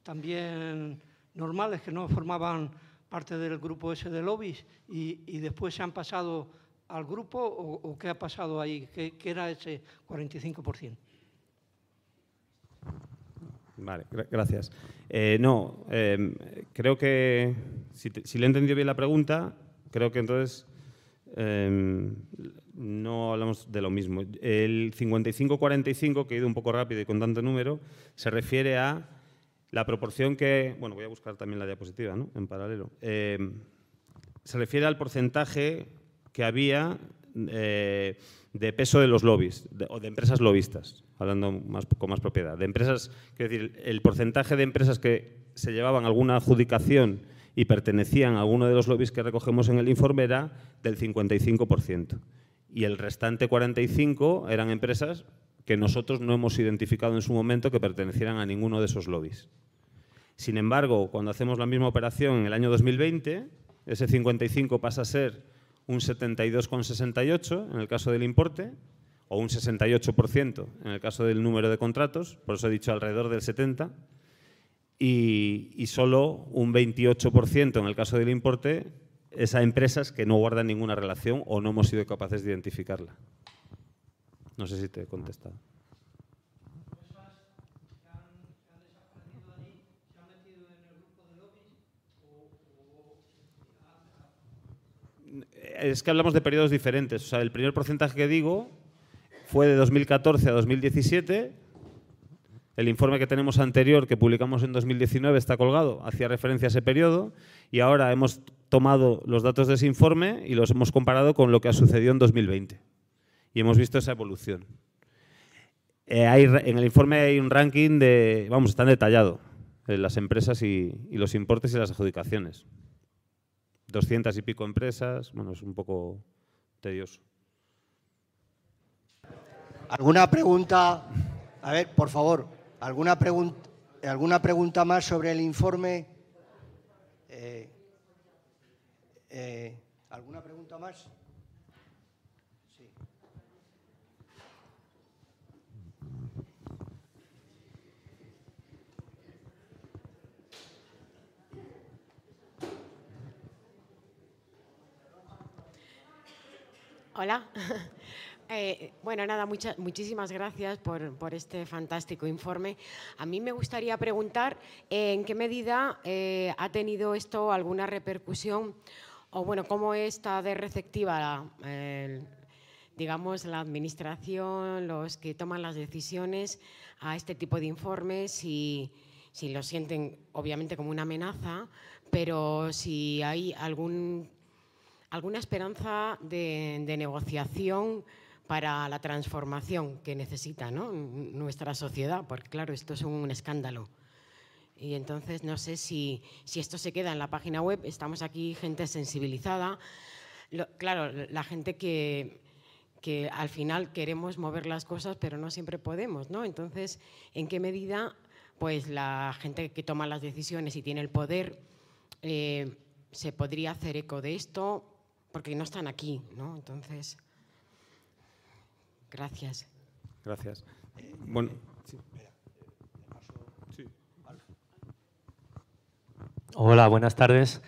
también normales que no formaban parte del grupo ese de lobbies y, después se han pasado al grupo o, qué ha pasado ahí, qué, era ese 45%. Vale, gracias. Eh, no, em, creo que si, le he entendido bien la pregunta, creo que entonces em, no hablamos de lo mismo. El 55-45, que he ido un poco rápido y con tanto número, se refiere a la proporción que... Bueno, voy a buscar también la diapositiva, ¿no? En paralelo. Eh, se refiere al porcentaje que había eh, de peso de los lobbies, o de empresas lobistas, hablando más, con más propiedad. De empresas, quiero decir, el porcentaje de empresas que se llevaban alguna adjudicación y pertenecían a alguno de los lobbies que recogemos en el informe era del 55% y el restante 45 eran empresas que nosotros no hemos identificado en su momento que pertenecieran a ninguno de esos lobbies. Sin embargo, cuando hacemos la misma operación en el año 2020, ese 55 pasa a ser un 72,68 en el caso del importe, o un 68% en el caso del número de contratos, por eso he dicho alrededor del 70%, y, solo un 28% en el caso del importe es a empresas que no guardan ninguna relación o no hemos sido capaces de identificarla. No sé si te he contestado. Es que hablamos de periodos diferentes. O sea, el primer porcentaje que digo fue de 2014 a 2017 el informe que tenemos anterior, que publicamos en 2019, está colgado, hacía referencia a ese periodo y ahora hemos tomado los datos de ese informe y los hemos comparado con lo que ha sucedido en 2020. Y hemos visto esa evolución. Eh, en el informe hay un ranking de, vamos, están detallado eh, las empresas y, y, los importes y las adjudicaciones. 200 y pico empresas, bueno, es un poco tedioso. ¿Alguna pregunta? A ver, por favor, ¿alguna, pregunta, ¿alguna pregunta más sobre el informe? Eh, eh, ¿Alguna pregunta más? Hola. Eh, bueno, nada, muchas, muchísimas gracias por, este fantástico informe. A mí me gustaría preguntar en qué medida eh, ha tenido esto alguna repercusión o, bueno, cómo está de receptiva, digamos, la administración, los que toman las decisiones a este tipo de informes, si lo sienten, obviamente, como una amenaza, pero si hay algún alguna esperanza de, negociación para la transformación que necesita nuestra sociedad, porque claro, esto es un escándalo. Y entonces no sé si, esto se queda en la página web, estamos aquí gente sensibilizada, claro, la gente que, al final queremos mover las cosas, pero no siempre podemos, ¿no? Entonces, ¿en qué medida pues la gente que toma las decisiones y tiene el poder eh, se podría hacer eco de esto porque no están aquí, ¿no? Entonces, gracias. Gracias. Bueno, Hola, buenas tardes.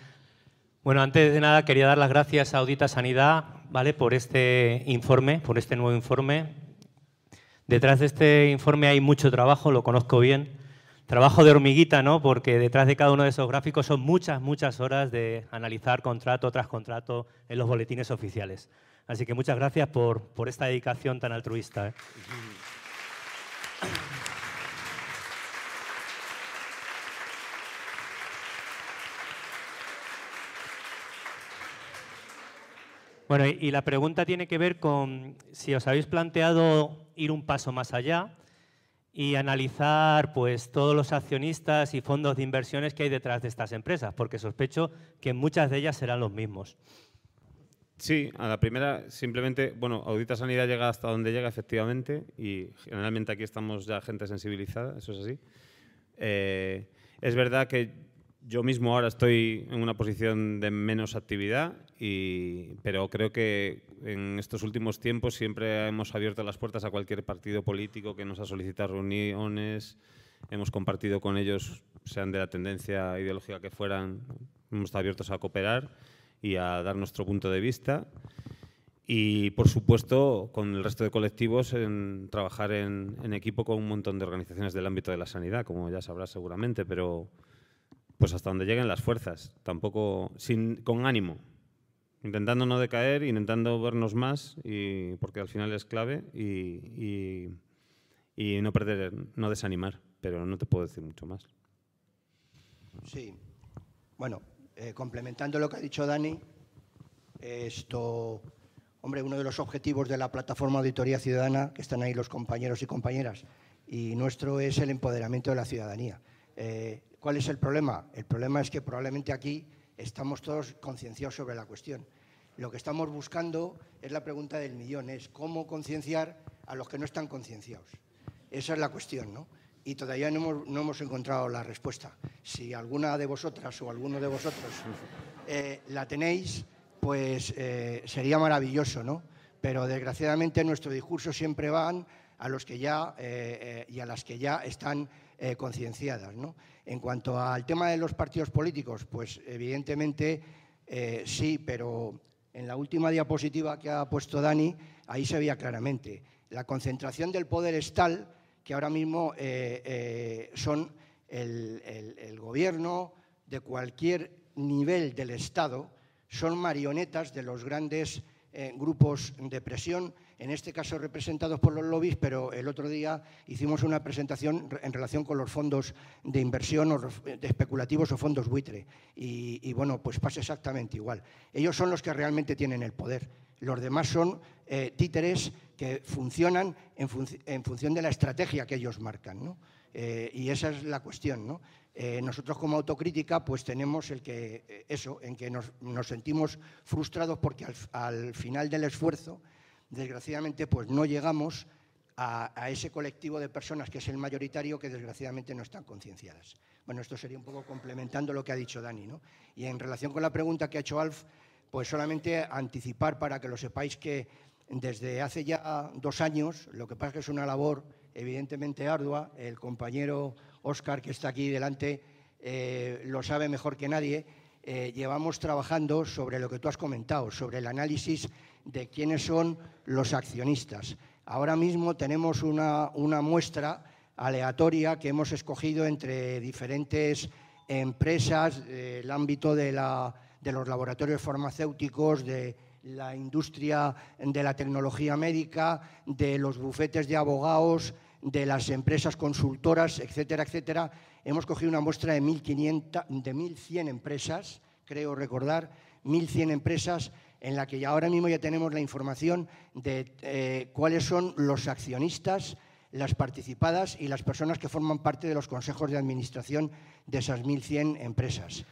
Bueno, antes de nada quería dar las gracias a Audita Sanidad, ¿vale? Por este informe, por este nuevo informe. Detrás de este informe hay mucho trabajo, lo conozco bien trabajo de hormiguita, ¿no? porque detrás de cada uno de esos gráficos son muchas, muchas horas de analizar contrato tras contrato en los boletines oficiales. Así que muchas gracias por, por esta dedicación tan altruista. ¿eh? Bueno, y la pregunta tiene que ver con si os habéis planteado ir un paso más allá y analizar pues, todos los accionistas y fondos de inversiones que hay detrás de estas empresas, porque sospecho que muchas de ellas serán los mismos. Sí, a la primera, simplemente, bueno, Audita Sanidad llega hasta donde llega, efectivamente, y generalmente aquí estamos ya gente sensibilizada, eso es así. Eh, es verdad que yo mismo ahora estoy en una posición de menos actividad, y, pero creo que en estos últimos tiempos siempre hemos abierto las puertas a cualquier partido político que nos ha solicitado reuniones, hemos compartido con ellos, sean de la tendencia ideológica que fueran, hemos estado abiertos a cooperar y a dar nuestro punto de vista. Y, por supuesto, con el resto de colectivos, en trabajar en, en equipo con un montón de organizaciones del ámbito de la sanidad, como ya sabrás seguramente, pero pues hasta donde lleguen las fuerzas, tampoco sin, con ánimo, intentando no decaer, intentando vernos más, y, porque al final es clave, y, y, no perder, no desanimar, pero no te puedo decir mucho más. Sí, bueno, eh, complementando lo que ha dicho Dani, esto, hombre, uno de los objetivos de la plataforma Auditoría Ciudadana, que están ahí los compañeros y compañeras, y nuestro es el empoderamiento de la ciudadanía. Eh, ¿Cuál es el problema? El problema es que probablemente aquí estamos todos concienciados sobre la cuestión. Lo que estamos buscando es la pregunta del millón, es cómo concienciar a los que no están concienciados. Esa es la cuestión, ¿no? Y todavía no hemos, encontrado la respuesta. Si alguna de vosotras o alguno de vosotros eh, la tenéis, pues eh, sería maravilloso, ¿no? Pero desgraciadamente nuestro discurso siempre van a los que ya y a las que ya están concienciadas, ¿no? En cuanto al tema de los partidos políticos, pues evidentemente eh, sí, pero en la última diapositiva que ha puesto Dani, ahí se veía claramente. La concentración del poder es tal que ahora mismo eh, eh, son el, el gobierno de cualquier nivel del Estado, son marionetas de los grandes grupos de presión en este caso representados por los lobbies, pero el otro día hicimos una presentación en relación con los fondos de inversión o de especulativos o fondos buitre. Y, bueno, pues pasa exactamente igual. Ellos son los que realmente tienen el poder. Los demás son eh, títeres que funcionan en, función de la estrategia que ellos marcan. Eh, y esa es la cuestión. Eh, nosotros como autocrítica pues tenemos el que, eso, en que nos, sentimos frustrados porque al final del esfuerzo desgraciadamente pues no llegamos a, ese colectivo de personas que es el mayoritario que desgraciadamente no están concienciadas. Bueno, esto sería un poco complementando lo que ha dicho Dani. ¿no? Y en relación con la pregunta que ha hecho Alf, pues solamente anticipar para que lo sepáis que desde hace ya dos años, lo que pasa es que es una labor evidentemente ardua, el compañero Óscar que está aquí delante eh, lo sabe mejor que nadie, eh, llevamos trabajando sobre lo que tú has comentado, sobre el análisis de quiénes son los accionistas. Ahora mismo tenemos una, muestra aleatoria que hemos escogido entre diferentes empresas del ámbito de, de los laboratorios farmacéuticos, de la industria de la tecnología médica, de los bufetes de abogados, de las empresas consultoras, etcétera, etcétera. Hemos cogido una muestra de 1.500, de 1.100 empresas, creo recordar, 1.100 empresas en la que ahora mismo ya tenemos la información de eh, cuáles son los accionistas, las participadas y las personas que forman parte de los consejos de administración de esas 1.100 empresas.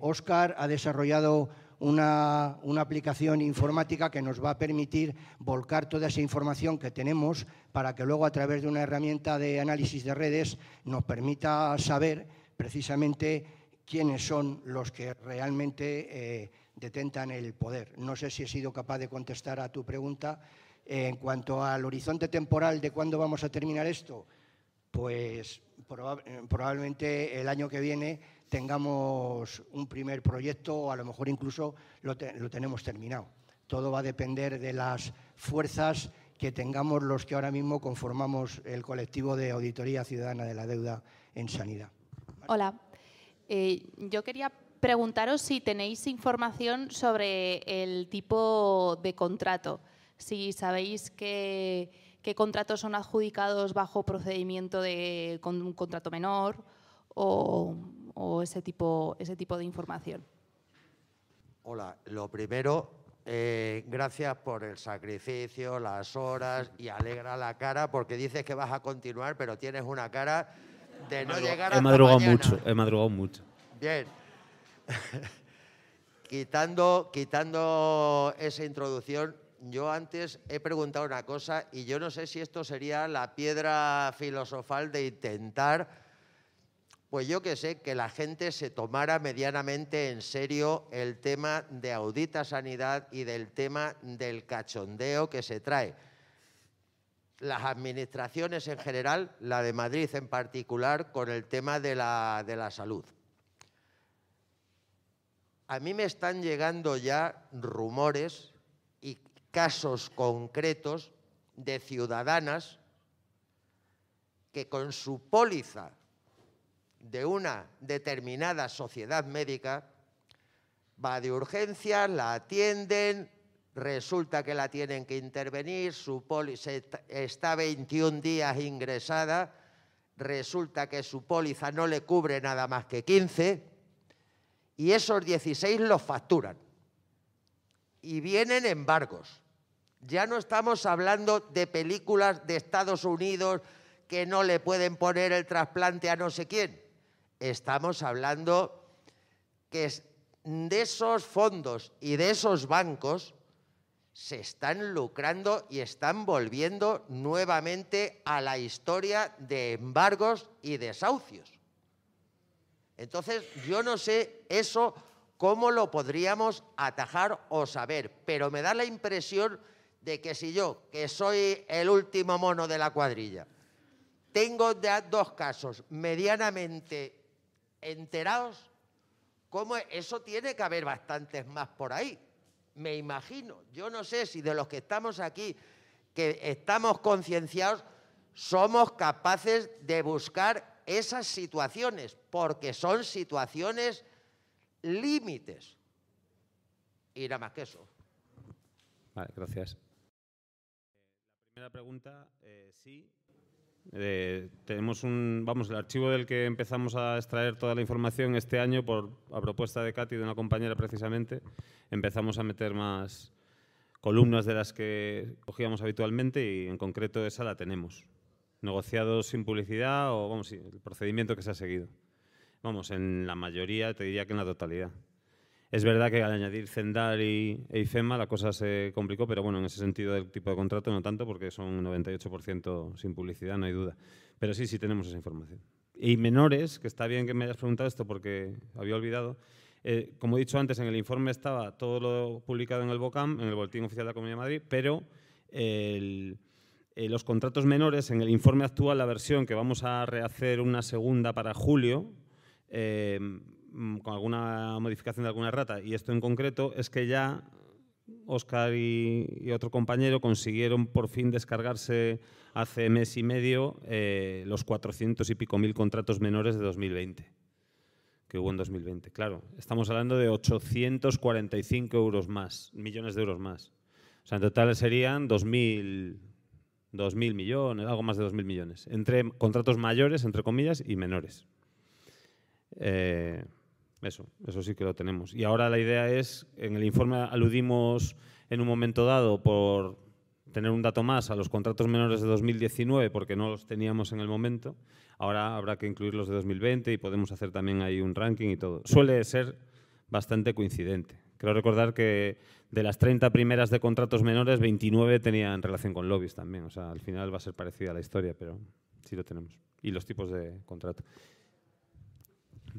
Oscar eh, ha desarrollado una, aplicación informática que nos va a permitir volcar toda esa información que tenemos para que luego a través de una herramienta de análisis de redes nos permita saber precisamente quiénes son los que realmente eh, detentan el poder. No sé si he sido capaz de contestar a tu pregunta. en cuanto al horizonte temporal de cuándo vamos a terminar esto, pues probablemente el año que viene tengamos un primer proyecto o a lo mejor incluso lo, tenemos terminado. Todo va a depender de las fuerzas que tengamos los que ahora mismo conformamos el colectivo de Auditoría Ciudadana de la Deuda en Sanidad. Hola. Eh, yo quería preguntaros si tenéis información sobre el tipo de contrato, si sabéis qué, qué contratos son adjudicados bajo procedimiento de con un contrato menor o, o ese tipo, ese tipo de información. Hola, lo primero, eh, gracias por el sacrificio, las horas y alegra la cara porque dices que vas a continuar, pero tienes una cara de no llegar a. He madrugado mucho, he madrugado mucho. Bien. quitando, quitando esa introducción, yo antes he preguntado una cosa y yo no sé si esto sería la piedra filosofal de intentar pues yo que sé, que la gente se tomara medianamente en serio el tema de audita sanidad y del tema del cachondeo que se trae. Las administraciones en general, la de Madrid en particular, con el tema de la, de la salud. A mí me están llegando ya rumores y casos concretos de ciudadanas que con su póliza de una determinada sociedad médica, va de urgencias, la atienden, resulta que la tienen que intervenir, su póliza está 21 días ingresada, resulta que su póliza no le cubre nada más que 15 y esos 16 los facturan. Y vienen embargos. Ya no estamos hablando de películas de Estados Unidos que no le pueden poner el trasplante a no sé quién estamos hablando que de esos fondos y de esos bancos se están lucrando y están volviendo nuevamente a la historia de embargos y desahucios. Entonces, yo no sé eso cómo lo podríamos atajar o saber, pero me da la impresión de que si yo, que soy el último mono de la cuadrilla, tengo dos casos medianamente enterados cómo eso tiene que haber bastantes más por ahí. Me imagino, yo no sé si de los que estamos aquí, que estamos concienciados, somos capaces de buscar esas situaciones, porque son situaciones límites. Y nada más que eso. Vale, gracias. La primera pregunta, eh, sí, eh, tenemos un, vamos, el archivo del que empezamos a extraer toda la información este año por a propuesta de Katy, de una compañera precisamente, empezamos a meter más columnas de las que cogíamos habitualmente y en concreto esa la tenemos. Negociados sin publicidad o vamos, el procedimiento que se ha seguido. Vamos, en la mayoría, te diría que en la totalidad. Es verdad que al añadir Zendal y e IFEMA la cosa se complicó, pero bueno, en ese sentido del tipo de contrato no tanto porque son un 98% sin publicidad, no hay duda. Pero sí, sí tenemos esa información. Y menores, que está bien que me hayas preguntado esto porque había olvidado, eh, como he dicho antes, en el informe estaba todo lo publicado en el BOCAM, en el Boletín Oficial de la Comunidad de Madrid, pero eh, los contratos menores, en el informe actual, la versión que vamos a rehacer una segunda para julio, eh, con alguna modificación de alguna rata, y esto en concreto, es que ya Óscar y, otro compañero consiguieron por fin descargarse hace mes y medio los 400 y pico mil contratos menores de 2020 que hubo en 2020. Claro, estamos hablando de 845 euros más, millones de euros más. O sea, en total serían 2.000, 2.000 millones, algo más de 2.000 millones, entre contratos mayores, entre comillas, y menores. Eh, eso, eso sí que lo tenemos. Y ahora la idea es, en el informe aludimos en un momento dado por tener un dato más a los contratos menores de 2019 porque no los teníamos en el momento. Ahora habrá que incluir los de 2020 y podemos hacer también ahí un ranking y todo. Suele ser bastante coincidente. Creo recordar que de las 30 primeras de contratos menores, 29 tenían relación con lobbies también. O sea, al final va a ser parecida la historia, pero sí lo tenemos. Y los tipos de contrato.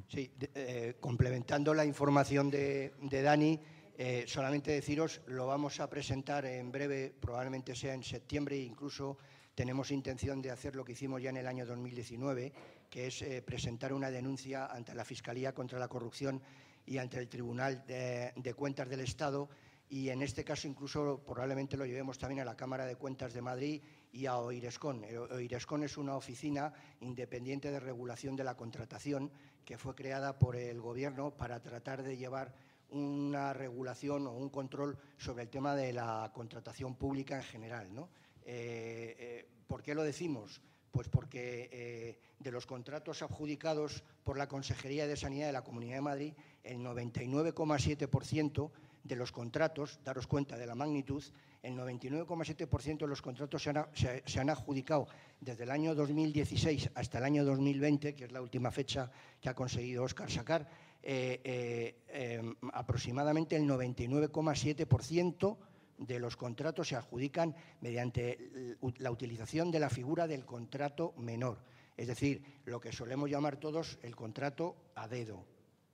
Sí, eh, complementando la información de, de Dani, eh, solamente deciros, lo vamos a presentar en breve, probablemente sea en septiembre, e incluso tenemos intención de hacer lo que hicimos ya en el año 2019, que es eh, presentar una denuncia ante la Fiscalía contra la Corrupción y ante el Tribunal de, Cuentas del Estado y en este caso incluso probablemente lo llevemos también a la Cámara de Cuentas de Madrid y a OIRESCON. OIRESCON es una oficina independiente de regulación de la contratación que fue creada por el Gobierno para tratar de llevar una regulación o un control sobre el tema de la contratación pública en general. ¿no? Eh, eh, ¿Por qué lo decimos? Pues porque eh, de los contratos adjudicados por la Consejería de Sanidad de la Comunidad de Madrid, el 99,7% de los contratos, daros cuenta de la magnitud, el 99,7% de los contratos se han, adjudicado desde el año 2016 hasta el año 2020, que es la última fecha que ha conseguido Óscar sacar, eh, eh, em, aproximadamente el 99,7% de los contratos se adjudican mediante la utilización de la figura del contrato menor, es decir, lo que solemos llamar todos el contrato a dedo,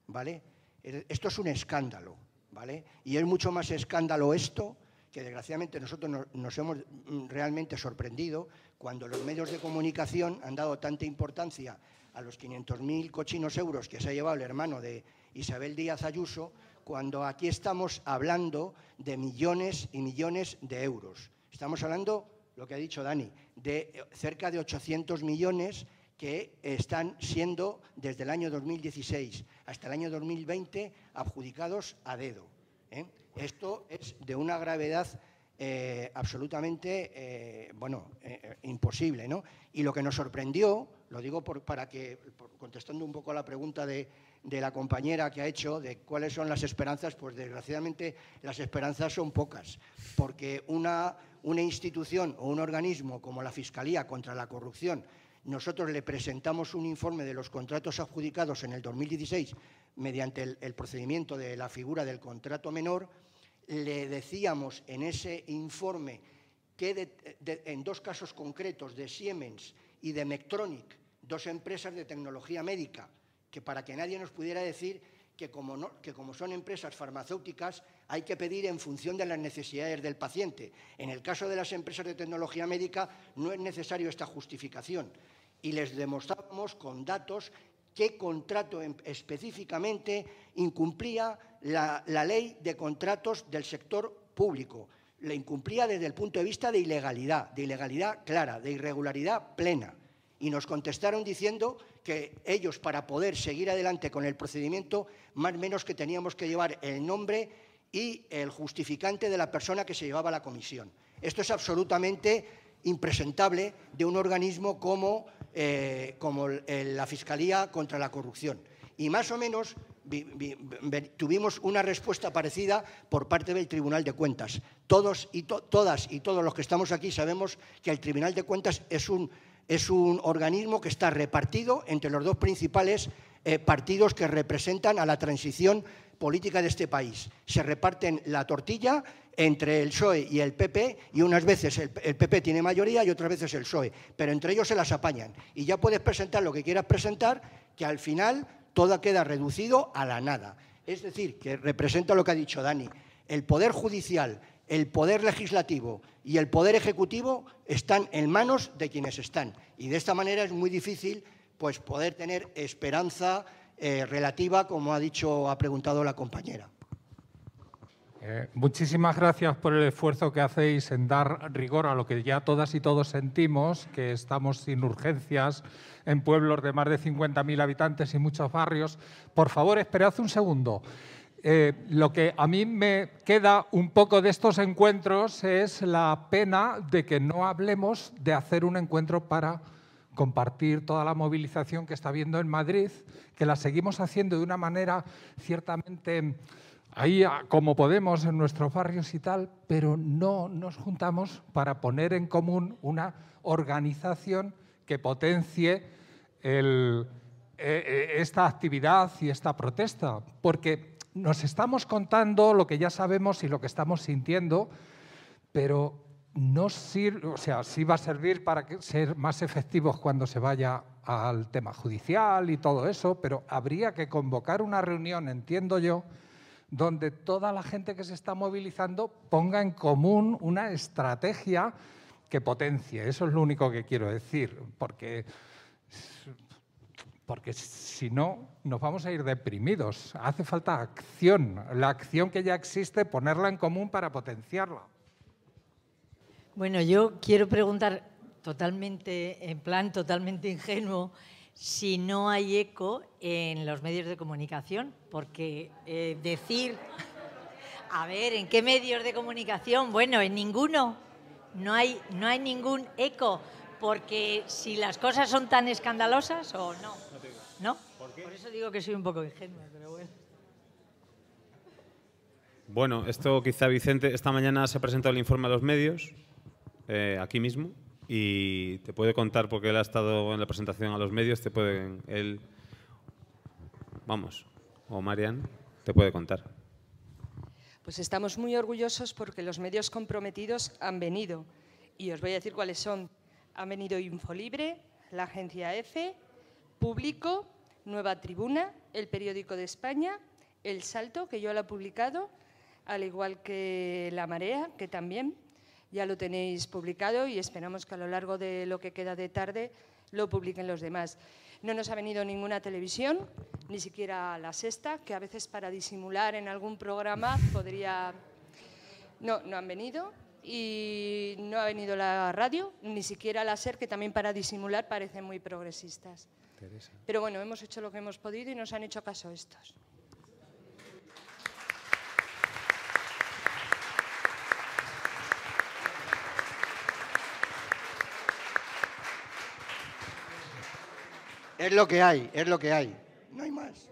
¿vale? Esto es un escándalo, ¿vale? Y es mucho más escándalo esto que desgraciadamente nosotros nos hemos realmente sorprendido cuando los medios de comunicación han dado tanta importancia a los 500.000 cochinos euros que se ha llevado el hermano de Isabel Díaz Ayuso, cuando aquí estamos hablando de millones y millones de euros. Estamos hablando, lo que ha dicho Dani, de cerca de 800 millones que están siendo desde el año 2016 hasta el año 2020 adjudicados a dedo. ¿eh? Esto es de una gravedad eh, absolutamente, eh, bueno, imposible, ¿no? Y lo que nos sorprendió lo digo para que, contestando un poco a la pregunta de, la compañera que ha hecho de cuáles son las esperanzas, pues desgraciadamente las esperanzas son pocas, porque una, una institución o un organismo como la Fiscalía contra la Corrupción, nosotros le presentamos un informe de los contratos adjudicados en el 2016 mediante el, procedimiento de la figura del contrato menor, le decíamos en ese informe que en dos casos concretos de Siemens y de Mectronic dos empresas de tecnología médica, que para que nadie nos pudiera decir que como, que como, son empresas farmacéuticas hay que pedir en función de las necesidades del paciente. En el caso de las empresas de tecnología médica no es necesario esta justificación. Y les demostramos con datos qué contrato específicamente incumplía la, la ley de contratos del sector público. La incumplía desde el punto de vista de ilegalidad, de ilegalidad clara, de irregularidad plena y nos contestaron diciendo que ellos para poder seguir adelante con el procedimiento, más o menos que teníamos que llevar el nombre y el justificante de la persona que se llevaba la comisión. Esto es absolutamente impresentable de un organismo como, eh, como la Fiscalía contra la Corrupción. Y más o menos tuvimos una respuesta parecida por parte del Tribunal de Cuentas. Todos y todas y todos los que estamos aquí sabemos que el Tribunal de Cuentas es un es un organismo que está repartido entre los dos principales eh, partidos que representan a la transición política de este país. Se reparten la tortilla entre el PSOE y el PP y unas veces el, PP tiene mayoría y otras veces el PSOE, pero entre ellos se las apañan. Y ya puedes presentar lo que quieras presentar, que al final todo queda reducido a la nada. Es decir, que representa lo que ha dicho Dani. El Poder Judicial, el Poder Legislativo y el Poder Ejecutivo están en manos de quienes están. Y de esta manera es muy difícil pues, poder tener esperanza eh, relativa, como ha dicho, ha preguntado la compañera. Eh, muchísimas gracias por el esfuerzo que hacéis en dar rigor a lo que ya todas y todos sentimos, que estamos sin urgencias en pueblos de más de 50.000 habitantes y muchos barrios. Por favor, esperad un segundo. Eh, lo que a mí me queda un poco de estos encuentros es la pena de que no hablemos de hacer un encuentro para compartir toda la movilización que está habiendo en Madrid, que la seguimos haciendo de una manera ciertamente ahí como podemos en nuestros barrios y tal, pero no nos juntamos para poner en común una organización que potencie e, e, esta actividad y esta protesta, porque nos estamos contando lo que ya sabemos y lo que estamos sintiendo, pero no sirve, o sea, sí va a servir para ser más efectivos cuando se vaya al tema judicial y todo eso, pero habría que convocar una reunión, entiendo yo, donde toda la gente que se está movilizando ponga en común una estrategia que potencie. Eso es lo único que quiero decir, porque, porque si no nos vamos a ir deprimidos. Hace falta acción, la acción que ya existe, ponerla en común para potenciarla. Bueno, yo quiero preguntar totalmente, en plan totalmente ingenuo, si no hay eco en los medios de comunicación, porque eh, decir, a ver, ¿en qué medios de comunicación? Bueno, en ninguno, no hay, no hay ningún eco, porque si las cosas son tan escandalosas o no. ¿No? ¿Por, eso digo que soy un poco ingenua, pero bueno. Bueno, esto quizá Vicente, esta mañana se ha presentado el informe a los medios, eh, aquí mismo, y te puede contar porque él ha estado en la presentación a los medios, te puede él vamos, o Marian te puede contar. Pues estamos muy orgullosos porque los medios comprometidos han venido y os voy a decir cuáles son. Han venido Infolibre, la agencia EFE, Público, Nueva Tribuna, el Periódico de España, El Salto, que yo lo he publicado, al igual que La Marea, que también, ya lo tenéis publicado y esperamos que a lo largo de lo que queda de tarde lo publiquen los demás. No nos ha venido ninguna televisión, ni siquiera la sexta, que a veces para disimular en algún programa podría... No, no han venido. Y no ha venido la radio, ni siquiera la SER, que también para disimular parecen muy progresistas. Pero bueno, hemos hecho lo que hemos podido y nos han hecho caso estos. Es lo que hay, es lo que hay. No hay más.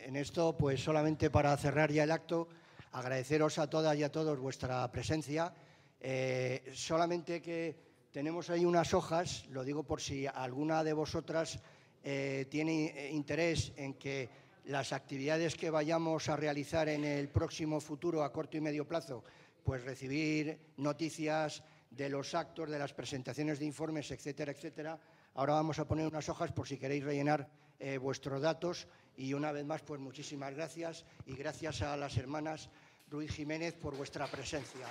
En esto, pues solamente para cerrar ya el acto, agradeceros a todas y a todos vuestra presencia. Eh, solamente que tenemos ahí unas hojas, lo digo por si alguna de vosotras eh, tiene interés en que las actividades que vayamos a realizar en el próximo futuro, a corto y medio plazo, pues recibir noticias de los actos, de las presentaciones de informes, etcétera, etcétera. Ahora vamos a poner unas hojas por si queréis rellenar eh, vuestros datos y una vez más, pues muchísimas gracias y gracias a las hermanas Ruiz Jiménez por vuestra presencia.